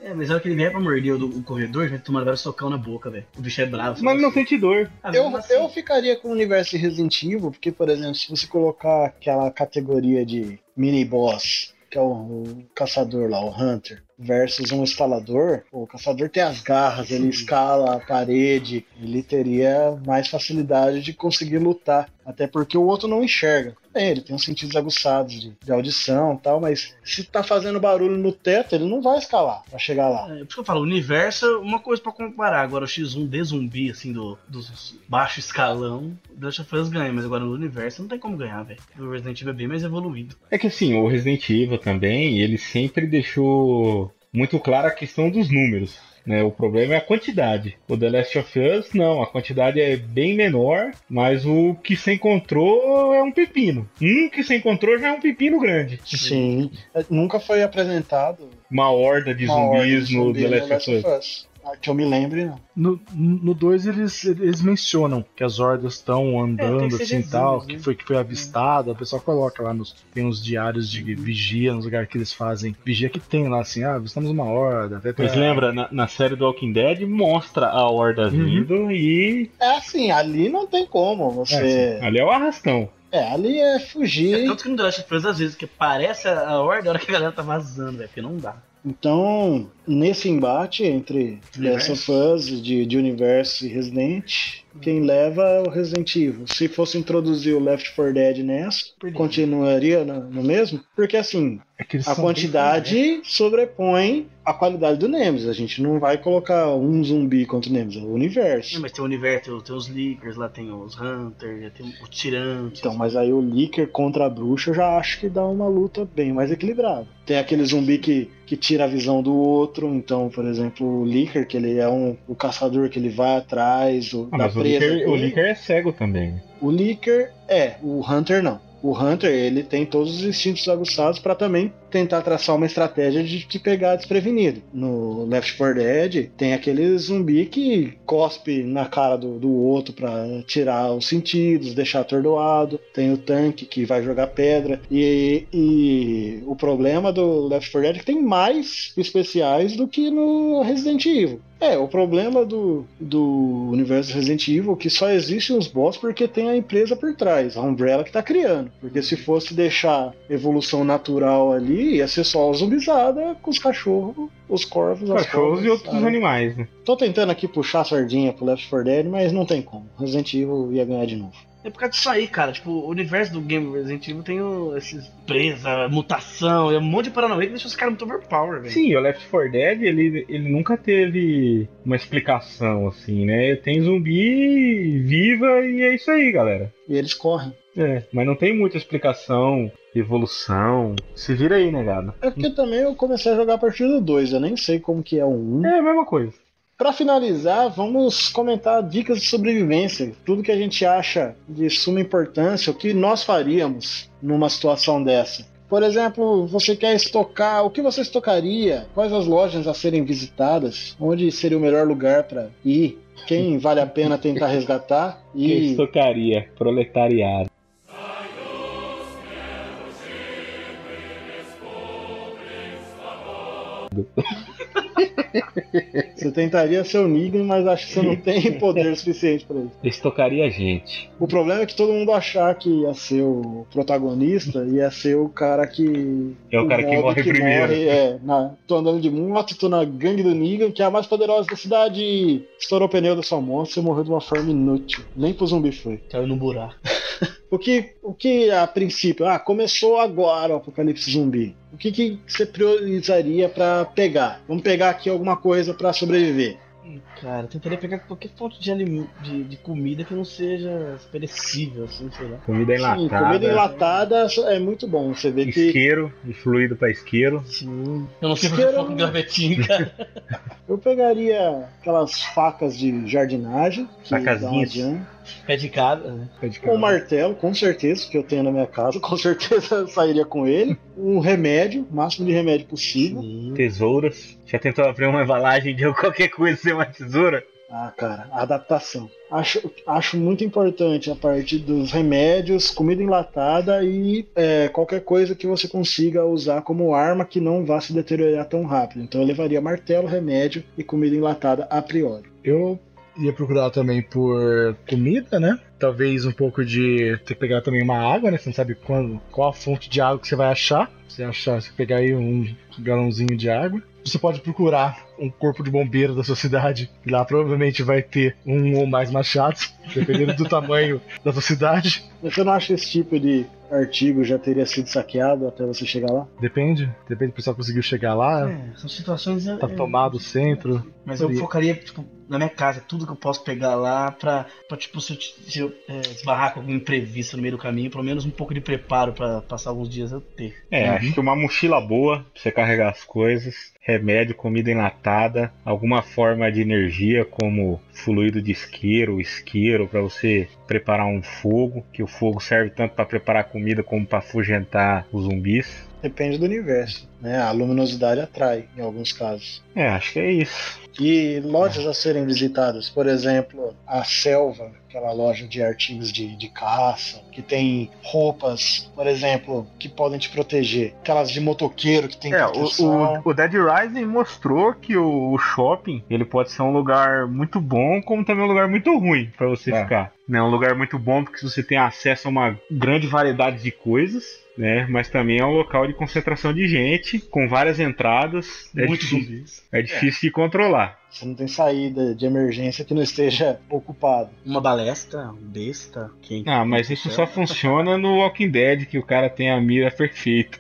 D: É, mas na hora que ele vier pra morder o, o corredor, vai tomar vários socão na boca, velho. O bicho é bravo.
E: Mas ele não sente dor.
D: Ah,
B: Eu,
D: assim.
B: eu ficaria com o universo de Resident Evil, porque, por exemplo, se você colocar aquela categoria de mini-boss, que é o, o caçador lá, o Hunter, versus um instalador, pô, o caçador tem as garras, ele escala a parede, ele teria mais facilidade de conseguir lutar. Até porque o outro não enxerga. Bem, ele tem os sentidos aguçados de, de audição e tal, mas se tá fazendo barulho no teto, ele não vai escalar pra chegar lá.
D: É, por isso que eu falo, o universo é uma coisa pra comparar. Agora o X1 de zumbi, assim, do, do baixo escalão, o The Last of Us ganha, mas agora no universo não tem como ganhar, velho. O Resident Evil é bem mais evoluído.
E: É que assim, o Resident Evil também, ele sempre deixou muito clara a questão dos números. Né, o problema é a quantidade. O The Last of Us, não, a quantidade é bem menor, mas o que se encontrou é um pepino. Um que se encontrou já é um pepino grande.
B: Sim. Nunca foi apresentado
E: Uma horda de
B: uma
E: zumbis
B: de
E: no
B: zumbi
E: The Last of Us.
B: Ah, Que eu me lembre, não.
C: No 2 eles, eles mencionam que as hordas estão andando
D: que ser
C: assim e tal,
D: né?
C: que foi, que foi avistado. O pessoal coloca lá nos. Tem uns diários de vigia, nos lugares que eles fazem. Vigia que tem lá assim, ah, avistamos uma horda. Até
E: Mas lembra, na, na série do Walking Dead mostra a horda
C: Uhum.
E: vindo e
B: É assim, ali não tem como você.
E: ali é o arrastão.
B: É, ali é
D: É,
B: fugir.
D: tanto que no The Last of Us, às vezes, que parece a, a ordem, a hora que a galera tá vazando, velho, porque não dá.
B: Então, nesse embate entre. Last of Us, de, de Universo e Resident, quem leva é o Resident Evil. Se fosse introduzir o Left 4 Dead nessa, continuaria no, no mesmo? Porque assim,
C: é
B: a
C: são bem
B: quantidade sobrepõe a qualidade do Nemesis. A gente não vai colocar um zumbi contra o Nemesis, é o universo.
D: É, mas tem o universo, tem, os Leakers, lá tem os Hunters, tem o Tirante.
B: Então, mas aí o Licker contra a bruxa eu já acho que dá uma luta bem mais equilibrada. Tem aquele zumbi que, que tira a visão do outro, então, por exemplo, o Licker, que ele é um, o caçador que ele vai atrás o,
E: Ah,
B: da
E: mas o
B: presa.
E: Licker, o. Licker é cego também.
B: O Licker é, o Hunter não. O Hunter, ele tem todos os instintos aguçados para também tentar traçar uma estratégia de te pegar desprevenido. No Left 4 Dead, tem aquele zumbi que cospe na cara do, do outro para tirar os sentidos, deixar atordoado. Tem o tanque que vai jogar pedra. E, e o problema do Left 4 Dead é que tem mais especiais do que no Resident Evil. É, o problema do, do universo Resident Evil é que só existem os boss porque tem a empresa por trás, a Umbrella que tá criando. Porque se fosse deixar evolução natural ali, ia ser só a zumbizada com os cachorros, os corvos, as
E: Cachorros
B: corvas,
E: e outros
B: sabe?
E: animais, né?
B: Tô tentando aqui puxar a sardinha pro Left 4 Dead, mas não tem como. Resident Evil ia ganhar de novo.
D: É por causa disso aí, cara. Tipo, o universo do game Resident Evil tem o, esses presa, mutação, é um monte de paranoia que deixa os caras muito overpower, velho.
E: Sim, o Left 4 Dead, ele, ele nunca teve uma explicação, assim, né? Tem zumbi viva e é isso aí, galera.
B: E eles correm.
E: É, mas não tem muita explicação, evolução. Se vira aí, negado.
B: É porque também eu comecei a jogar a partir do 2, eu nem sei como que é o 1.
E: É a mesma coisa.
B: Pra finalizar, vamos comentar dicas de sobrevivência. Tudo que a gente acha de suma importância, o que nós faríamos numa situação dessa. Por exemplo, você quer estocar, o que você estocaria? Quais as lojas a serem visitadas? Onde seria o melhor lugar para ir? Quem vale a pena tentar resgatar?
E: Quem
B: E
E: estocaria? Proletariado. errado.
B: você tentaria ser o Negan, mas acho que você não tem poder suficiente para isso.
E: Estocaria gente.
B: O problema é que todo mundo achar que ia ser o protagonista, ia ser o cara que.
E: É o cara que morre primeiro.
B: morre, é, na- tô andando de moto, tô na gangue do Negan, que é a mais poderosa da cidade. e Estourou o pneu da sua moto, você morreu de uma forma inútil. Nem pro zumbi foi.
D: Caiu no buraco.
B: O que, o que a princípio, ah, começou agora o apocalipse zumbi. O que, que você priorizaria pra pegar? Vamos pegar aqui alguma coisa pra sobreviver.
D: Cara, eu tentaria pegar qualquer fonte de, alim- de, de comida que não seja perecível, assim, sei lá.
E: Comida
B: Sim,
E: enlatada.
B: comida enlatada é muito bom. Você vê que
E: Isqueiro, e fluido pra isqueiro.
D: Sim. Eu não sei
B: Isqueiro-
D: foco em gravetinho, cara.
B: eu pegaria aquelas facas de jardinagem.
E: Facazinhas.
D: Pé de casa, né?
B: Um martelo, com certeza, que eu tenho na minha casa. Com certeza eu sairia com ele. Um remédio, o máximo de remédio possível.
D: Sim.
E: Tesouras. Já tentou abrir uma embalagem de qualquer coisa sem uma tesoura?
B: Ah, cara, adaptação. Acho, acho muito importante a parte dos remédios, comida enlatada e é, qualquer coisa que você consiga usar como arma que não vá se deteriorar tão rápido. Então eu levaria martelo, remédio e comida enlatada a priori.
C: Eu ia procurar também por comida, né? Talvez um pouco de ter que pegar também uma água, né? Você não sabe quando, qual a fonte de água que você vai achar. Você achar, você pegar aí um galãozinho de água. Você pode procurar um corpo de bombeiro da sua cidade. Lá provavelmente vai ter um ou mais machados, dependendo do tamanho da sua cidade.
B: Você não acha que esse tipo de artigo já teria sido saqueado até você chegar lá?
C: Depende. Depende do pessoal conseguiu chegar lá.
D: É, são situações.
C: Tá
D: é,
C: tomado o centro.
D: Mas eu focaria, tipo, na minha casa, tudo que eu posso pegar lá pra, pra tipo, se eu, se eu é, esbarrar com algum imprevisto no meio do caminho, pelo menos um pouco de preparo pra passar alguns dias eu ter.
E: É. acho que uma mochila boa pra você carregar as coisas, remédio, comida enlatada, alguma forma de energia como fluido de isqueiro, isqueiro pra você preparar um fogo, que o fogo serve tanto pra preparar comida como pra afugentar os zumbis.
B: Depende do universo. Né? A luminosidade atrai, em alguns casos.
E: É, acho que é isso.
B: E lojas a serem visitadas, por exemplo, a Selva, aquela loja de artigos de, de caça, que tem roupas, por exemplo, que podem te proteger. Aquelas de motoqueiro que tem
E: É, o,
B: proteção.
E: o, o Dead Rising mostrou que o, shopping ele pode ser um lugar muito bom, como também um lugar muito ruim pra você
C: É.
E: ficar. Né, um lugar muito bom porque você tem acesso a uma grande variedade de coisas, né? Mas também é um local de concentração de gente, com várias entradas. É
D: Muitos
E: difícil,
D: zumbis.
E: é difícil de controlar.
B: Você não tem saída de emergência que não esteja ocupado.
D: Uma balestra, um besta, quem.
E: Ah, mas isso só funciona no Walking Dead, que o cara tem a mira perfeita.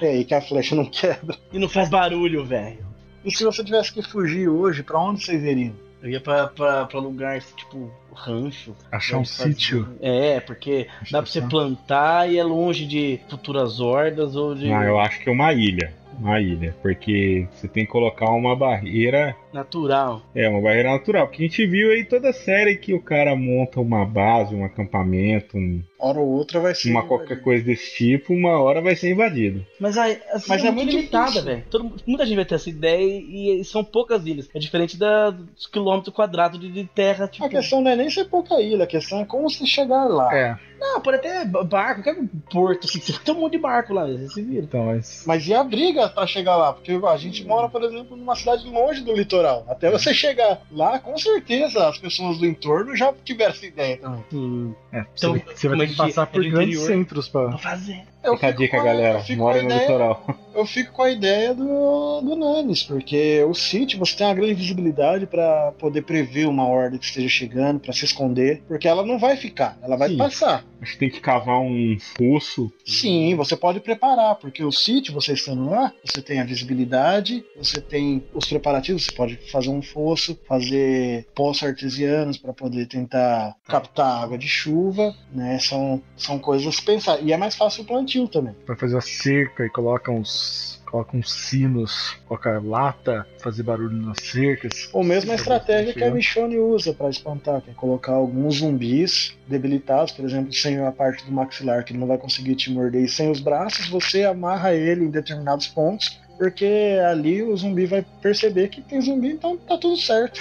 B: É aí que a flecha não quebra.
D: E não faz barulho, velho.
B: E se você tivesse que fugir hoje, pra onde vocês iriam?
D: Eu ia pra, pra, pra lugar tipo rancho.
C: Achar um
D: fazer-
C: sítio.
D: É, porque dá pra você plantar e é longe de futuras hordas ou de
E: Ah, eu acho que é uma ilha. Uma ilha. Porque você tem que colocar uma barreira
D: natural.
E: É, uma barreira natural. Porque a gente viu aí toda série que o cara monta uma base, um acampamento, um-
B: Hora ou outra vai ser.
E: uma qualquer coisa desse tipo, uma hora vai ser invadido.
D: Mas, aí, assim,
B: Mas é muito
D: limitada, velho. Muita gente vai ter essa ideia e, e são poucas ilhas. É diferente da, dos quilômetros quadrados de, de terra, tipo.
B: A questão não é nem ser pouca ilha, a questão é como você chegar lá.
C: É,
D: Não, pode até barco, qualquer porto, assim, tem um monte de barco lá, você se vira.
C: então, mas.
B: Mas e a briga pra chegar lá? Porque a gente mora, por exemplo, numa cidade longe do litoral. Até você chegar lá, com certeza as pessoas do entorno já tiveram essa ideia também.
D: Hum,
C: É,
D: Então,
C: você vai, você vai tem que passar por grandes
D: interior.
C: centros pra.
B: Eu
E: Fica a dica, galera. Mora no
B: ideia-
E: litoral.
B: Eu fico com a ideia do, do Nanis, porque o sítio você tem uma grande visibilidade pra poder prever uma horda que esteja chegando, pra se esconder, porque ela não vai ficar, ela vai
E: Sim.
B: passar.
E: Acho que tem que cavar um fosso.
B: Sim, você pode preparar, porque o sítio, você estando lá, você tem a visibilidade, você tem os preparativos, você pode fazer um fosso, fazer poços artesianos para poder tentar captar água de chuva, né? São, são coisas a pensar. E é mais fácil o plantio também.
C: Vai fazer uma cerca e coloca uns. Coloca uns sinos, coloca lata, fazer barulho nas cercas.
B: Ou mesmo a estratégia que a
C: plantio.
B: Michonne usa para espantar, que é colocar alguns zumbis debilitados, por exemplo, sem a parte do maxilar, que ele não vai conseguir te morder, e sem os braços, você amarra ele em determinados pontos, porque ali o zumbi vai perceber que tem zumbi, então tá tudo certo.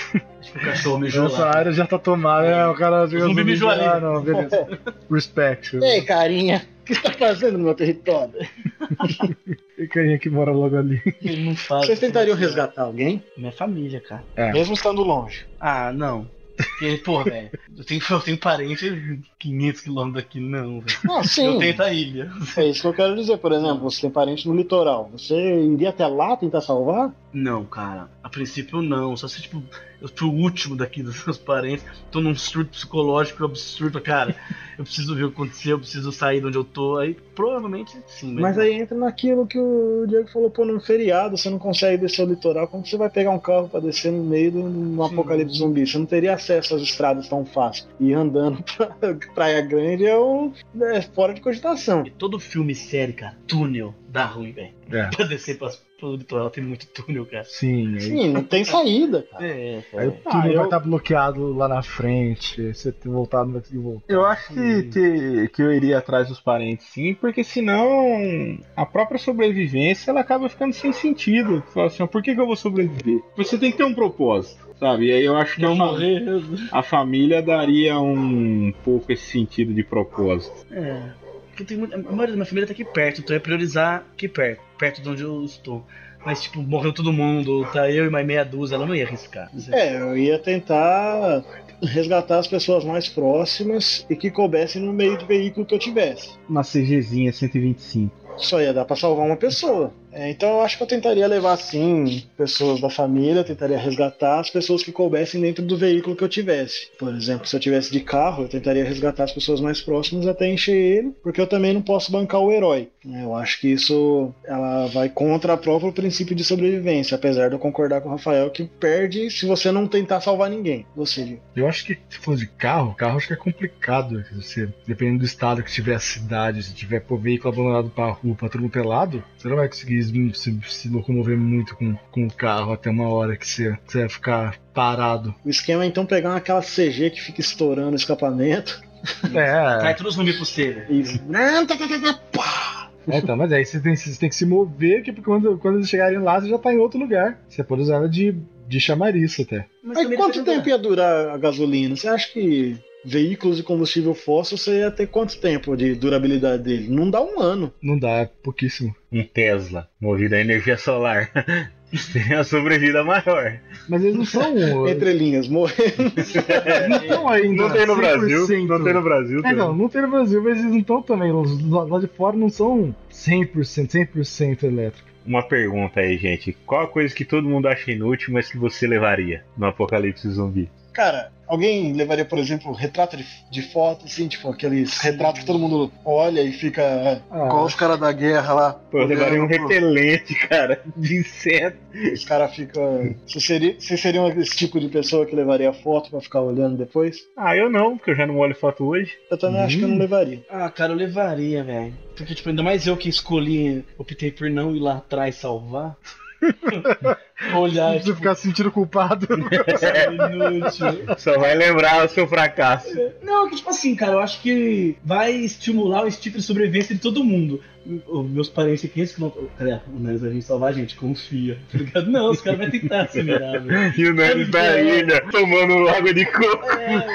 D: O cachorro mijou
C: Essa
D: lá.
C: área já tá tomada, é, o cara
D: zumbi mijou ali.
C: Ah, não, beleza. Respect.
B: Ei, carinha, o que você tá fazendo no meu território?
C: E quem que mora logo ali?
D: Ele não faz.
B: Vocês tentariam resgatar alguém,
D: Minha família, cara.
C: É.
B: mesmo estando longe?
D: Ah, não. Porque, pô, velho, eu tenho, eu tenho parente 500 quilômetros daqui, não, velho.
B: Não, sim.
D: Eu tento a ilha.
B: É isso que eu quero dizer, por exemplo, você tem parente no litoral. Você iria até lá tentar salvar?
D: Não, cara. A princípio, não. Só se, tipo, eu fui o último daqui dos meus parentes. Tô num surto psicológico absurdo. Cara, eu preciso ver o que aconteceu, eu preciso sair de onde eu tô. Aí, provavelmente, sim.
B: Mas aí entra naquilo que o Diego falou, pô, num feriado você não consegue descer o litoral, como você vai pegar um carro pra descer no meio no
D: Sim.
B: apocalipse zumbi? Você não teria acesso às estradas tão fácil. E andando pra Praia Grande é, um, é fora de cogitação.
D: E todo filme série, cara, túnel dá ruim, velho.
C: É.
D: Pra descer pra, pro litoral tem muito túnel, cara.
C: Sim, aí,
B: Sim, não tem saída, cara.
D: É,
C: aí o
D: cara.
C: túnel
B: Ah, eu-
C: vai estar bloqueado lá na frente. Você ter voltado, não vai conseguir voltar.
E: Eu acho que, que, que eu iria atrás dos parentes, sim, porque senão a própria sobrevivência ela acaba ficando sem sentido. Fala assim, por que, que eu vou sobreviver? Você tem que ter um propósito, sabe? E aí eu acho que a,
D: Não
E: fa-
D: morrer.
E: a família daria um pouco esse sentido de propósito.
D: É. Porque tem muita, a maioria da minha família tá aqui perto, então eu ia priorizar aqui perto, perto de onde eu estou. Mas, tipo, morreu todo mundo, tá eu e mais meia dúzia, ela não ia arriscar.
B: É, eu ia tentar resgatar as pessoas mais próximas e que coubessem no meio de veículo que eu tivesse.
E: Uma CGzinha 125.
B: Só ia dar pra salvar uma pessoa. É, então eu acho que eu tentaria levar sim pessoas da família, tentaria resgatar as pessoas que coubessem dentro do veículo que eu tivesse. Por exemplo, se eu tivesse de carro, eu tentaria resgatar as pessoas mais próximas até encher ele, porque eu também não posso bancar o herói. né? Eu acho que isso ela vai contra o próprio princípio de sobrevivência, apesar de eu concordar com o Rafael que perde se você não tentar salvar ninguém. Você.
C: Eu acho que, se for de carro, carro acho que é complicado. Você, dependendo do estado que tiver a cidade, se tiver pô, veículo abandonado pra rua, pra tudo pelado, você não vai conseguir se, se locomover muito com, com o carro até uma hora que você, que você vai ficar parado.
B: O esquema é então pegar aquela CG que fica estourando o escapamento
D: Cai
C: É,
D: tudo zumbi pro velho.
B: e. Não, tá, tá, tá, tá, pá!
C: é então, mas aí você tem, você tem que se mover, que quando, quando eles chegarem lá, você já tá em outro lugar. Você pode usar ela de, de chamariz até.
D: Mas
B: Aí quanto tempo ia durar a gasolina? Você acha que veículos de combustível fóssil você ia ter quanto tempo de durabilidade dele? Não dá um ano.
C: Não dá, é pouquíssimo.
E: Um Tesla movido a energia solar. Tem a sobrevida maior.
C: Mas eles não são.
B: Entre linhas, morrer.
C: não estão ainda.
E: Não tem no
C: 100%.
E: Brasil. Não tem no Brasil.
C: É,
E: também.
C: não, não tem no Brasil, mas eles não estão também. Os lá de fora não são 100%, 100% elétricos.
E: Uma pergunta aí, gente. Qual a coisa que todo mundo acha inútil, mas que você levaria no apocalipse zumbi?
B: Cara, alguém levaria, por exemplo, retrato de, de foto, assim, tipo aqueles retratos que todo mundo olha e fica.
C: Ah.
B: Igual os caras da guerra lá.
E: Pô, eu levaria um repelente, cara, de inseto.
B: Os caras ficam. Você seria, você seria esse tipo de pessoa que levaria foto pra ficar olhando depois?
E: Ah, eu não, porque eu já não olho foto hoje.
B: Eu também acho que eu não
C: Hum.
B: levaria.
D: Ah, cara, eu levaria, velho. Porque, tipo, ainda mais eu que escolhi, optei por não ir lá atrás salvar. Olhar,
C: Você
D: tipo,
C: ficar se sentindo culpado.
D: inútil.
E: Só vai lembrar o seu fracasso.
D: Não, que tipo assim, cara, eu acho que vai estimular o instinto de sobrevivência de todo mundo. Os meus parentes aqui, eles que não. Cadê? O Nes vai vir salvar a gente, confia. Tá? Não, os caras vão tentar se virar, velho.
E: E o Nenes da ilha, tomando água de coco.
D: É,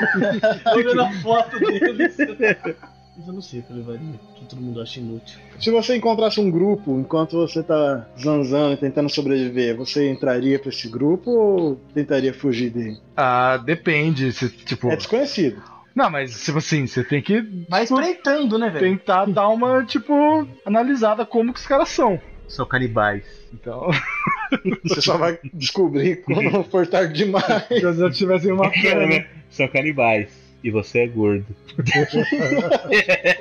D: tô vendo a foto deles. Mas eu não sei o que eu levaria, que todo mundo acha inútil.
B: Se você encontrasse um grupo enquanto você tá zanzando e tentando sobreviver, você entraria pra esse grupo ou tentaria fugir dele?
C: ah, depende. Se, tipo,
B: É desconhecido.
C: Não, mas tipo assim, você tem que
D: Vai espreitando, né, velho?
C: tentar dar uma, tipo, analisada como que os caras são.
E: São canibais.
C: Então,
B: Você só vai descobrir quando for tarde demais.
C: se eles já tivessem uma pena.
E: São canibais. E você é gordo.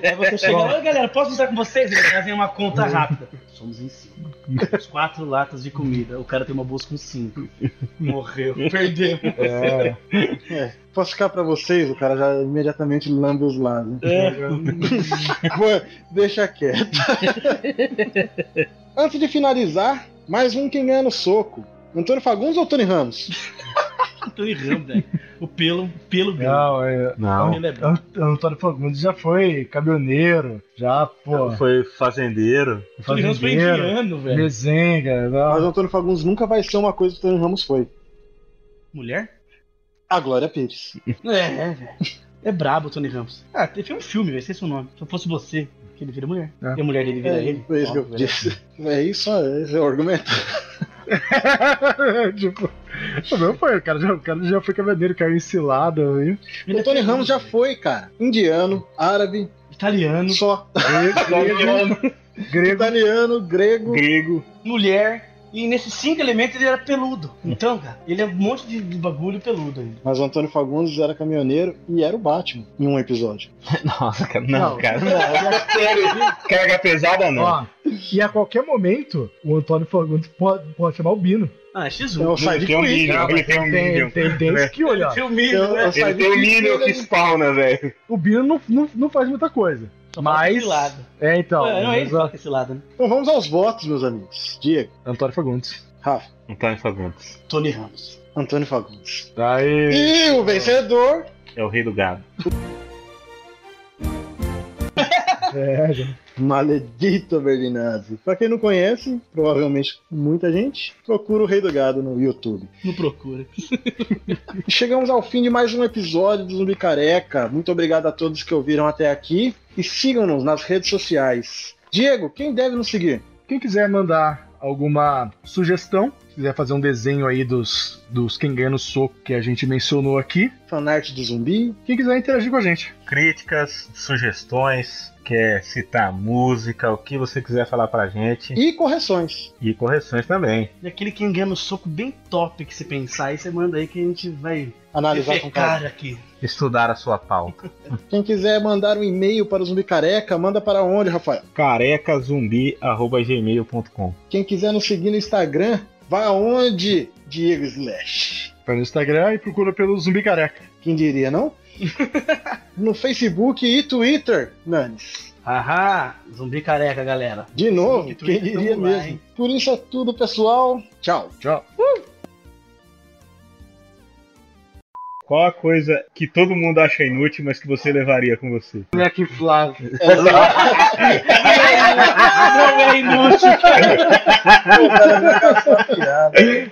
D: Aí você chega, oi galera, posso usar com vocês? Eles fazem uma conta rápida. Somos em cinco. Os quatro latas de comida. O cara tem uma bolsa com cinco. Morreu. Perdemos.
C: É,
B: É, posso ficar pra vocês? O cara já imediatamente lambe os lados.
D: É.
B: Pô, Deixa quieto. Antes de finalizar, mais um quem ganha no soco. Antônio Fagundes ou Tony Ramos?
D: Tony Ramos, velho. O pelo, pelo dele.
C: não, é.
D: O
E: Não.
D: pelo é bom.
C: Ant- Antônio Fagundes já foi caminhoneiro, já, pô,
E: Foi fazendeiro.
D: O Tony Ramos foi indiano, velho.
C: mesenga,
B: Mas o
C: não.
B: Antônio Fagundes nunca vai ser uma coisa que o Tony Ramos foi.
D: Mulher?
B: A Glória Pires.
D: É, é, velho. É brabo o Tony Ramos. Ah, teve um filme, velho. Esqueci o nome. Se eu fosse você, que ele vira mulher.
C: É.
D: E a mulher dele vira
B: É,
D: ele.
B: foi isso que eu
D: Ó,
B: disse. É isso, esse é o argumento.
C: tipo, o meu foi, o cara já, o cara já foi caminhoneiro, caiu encilado
B: O Tony Ramos já foi, cara. Indiano, árabe,
D: Italiano,
B: só.
C: Grego, grego,
B: Italiano, grego.
E: Grego.
D: mulher. E nesses cinco elementos ele era peludo. Então, cara, ele é um monte de de bagulho peludo ainda.
B: Mas o Antônio Fagundes era caminhoneiro e era o Batman em um episódio.
E: Nossa, cara. Não,
C: Não.
E: cara. Sério, carga pesada não.
C: ó. E a qualquer momento, o Antônio Fagundes pode, pode chamar o Bino.
D: Ah, é X1.
B: É o
E: Ele tem um. Minion, ele tem um
C: Tem,
E: Minion.
C: tem, tem
E: né?
C: skill, ó.
D: Tem o milho, né?
E: Ele tem um Minion que spawna, velho.
C: O Bino não, não, não faz muita coisa. Mas.
D: esse lado.
C: É, então.
D: não, não é ele que esse lado, né?
B: Então vamos aos votos, meus amigos. Diego,
C: Antônio Fagundes.
B: Rafa,
E: Antônio Fagundes.
D: Tony Ramos.
B: Antônio Fagundes.
C: Aí.
B: E o vencedor
E: É o rei do gado.
C: É, já.
B: Maledito Berlinazzi. Pra quem não conhece, provavelmente muita gente, procura o Rei do Gado no YouTube.
D: Não procura.
B: E chegamos ao fim de mais um episódio do Zumbi Careca. Muito obrigado a todos que ouviram até aqui. E sigam-nos nas redes sociais. Diego, quem deve nos seguir?
C: Quem quiser mandar alguma sugestão, quiser fazer um desenho aí dos, dos quem ganha no soco que a gente mencionou aqui,
B: Fanart de zumbi.
C: quem quiser interagir com a gente.
E: Críticas, sugestões, quer citar música, o que você quiser falar pra gente.
B: E correções.
E: E correções também.
D: E aquele quem ganha no soco bem top que você pensar, aí você manda aí que a gente vai
B: Analisar com
D: cara aqui.
E: Estudar a sua pauta.
B: Quem quiser mandar um e-mail para o Zumbi Careca, manda para onde, Rafael?
E: carecazumbi.gmail.com
B: Quem quiser nos seguir no Instagram, vai aonde? Diego Slash.
C: Vai no Instagram e procura pelo Zumbi Careca.
B: Quem diria, não? no Facebook e Twitter, Nanes.
D: Ahá, zumbi careca, galera.
B: De novo, quem diria
D: lá,
B: mesmo.
D: hein?
B: Por isso é tudo, pessoal. Tchau.
C: Tchau.
E: Qual a coisa que todo mundo acha inútil, mas que você levaria com você?
C: Boneco inflável.
D: Não é inútil, cara.
B: Piada.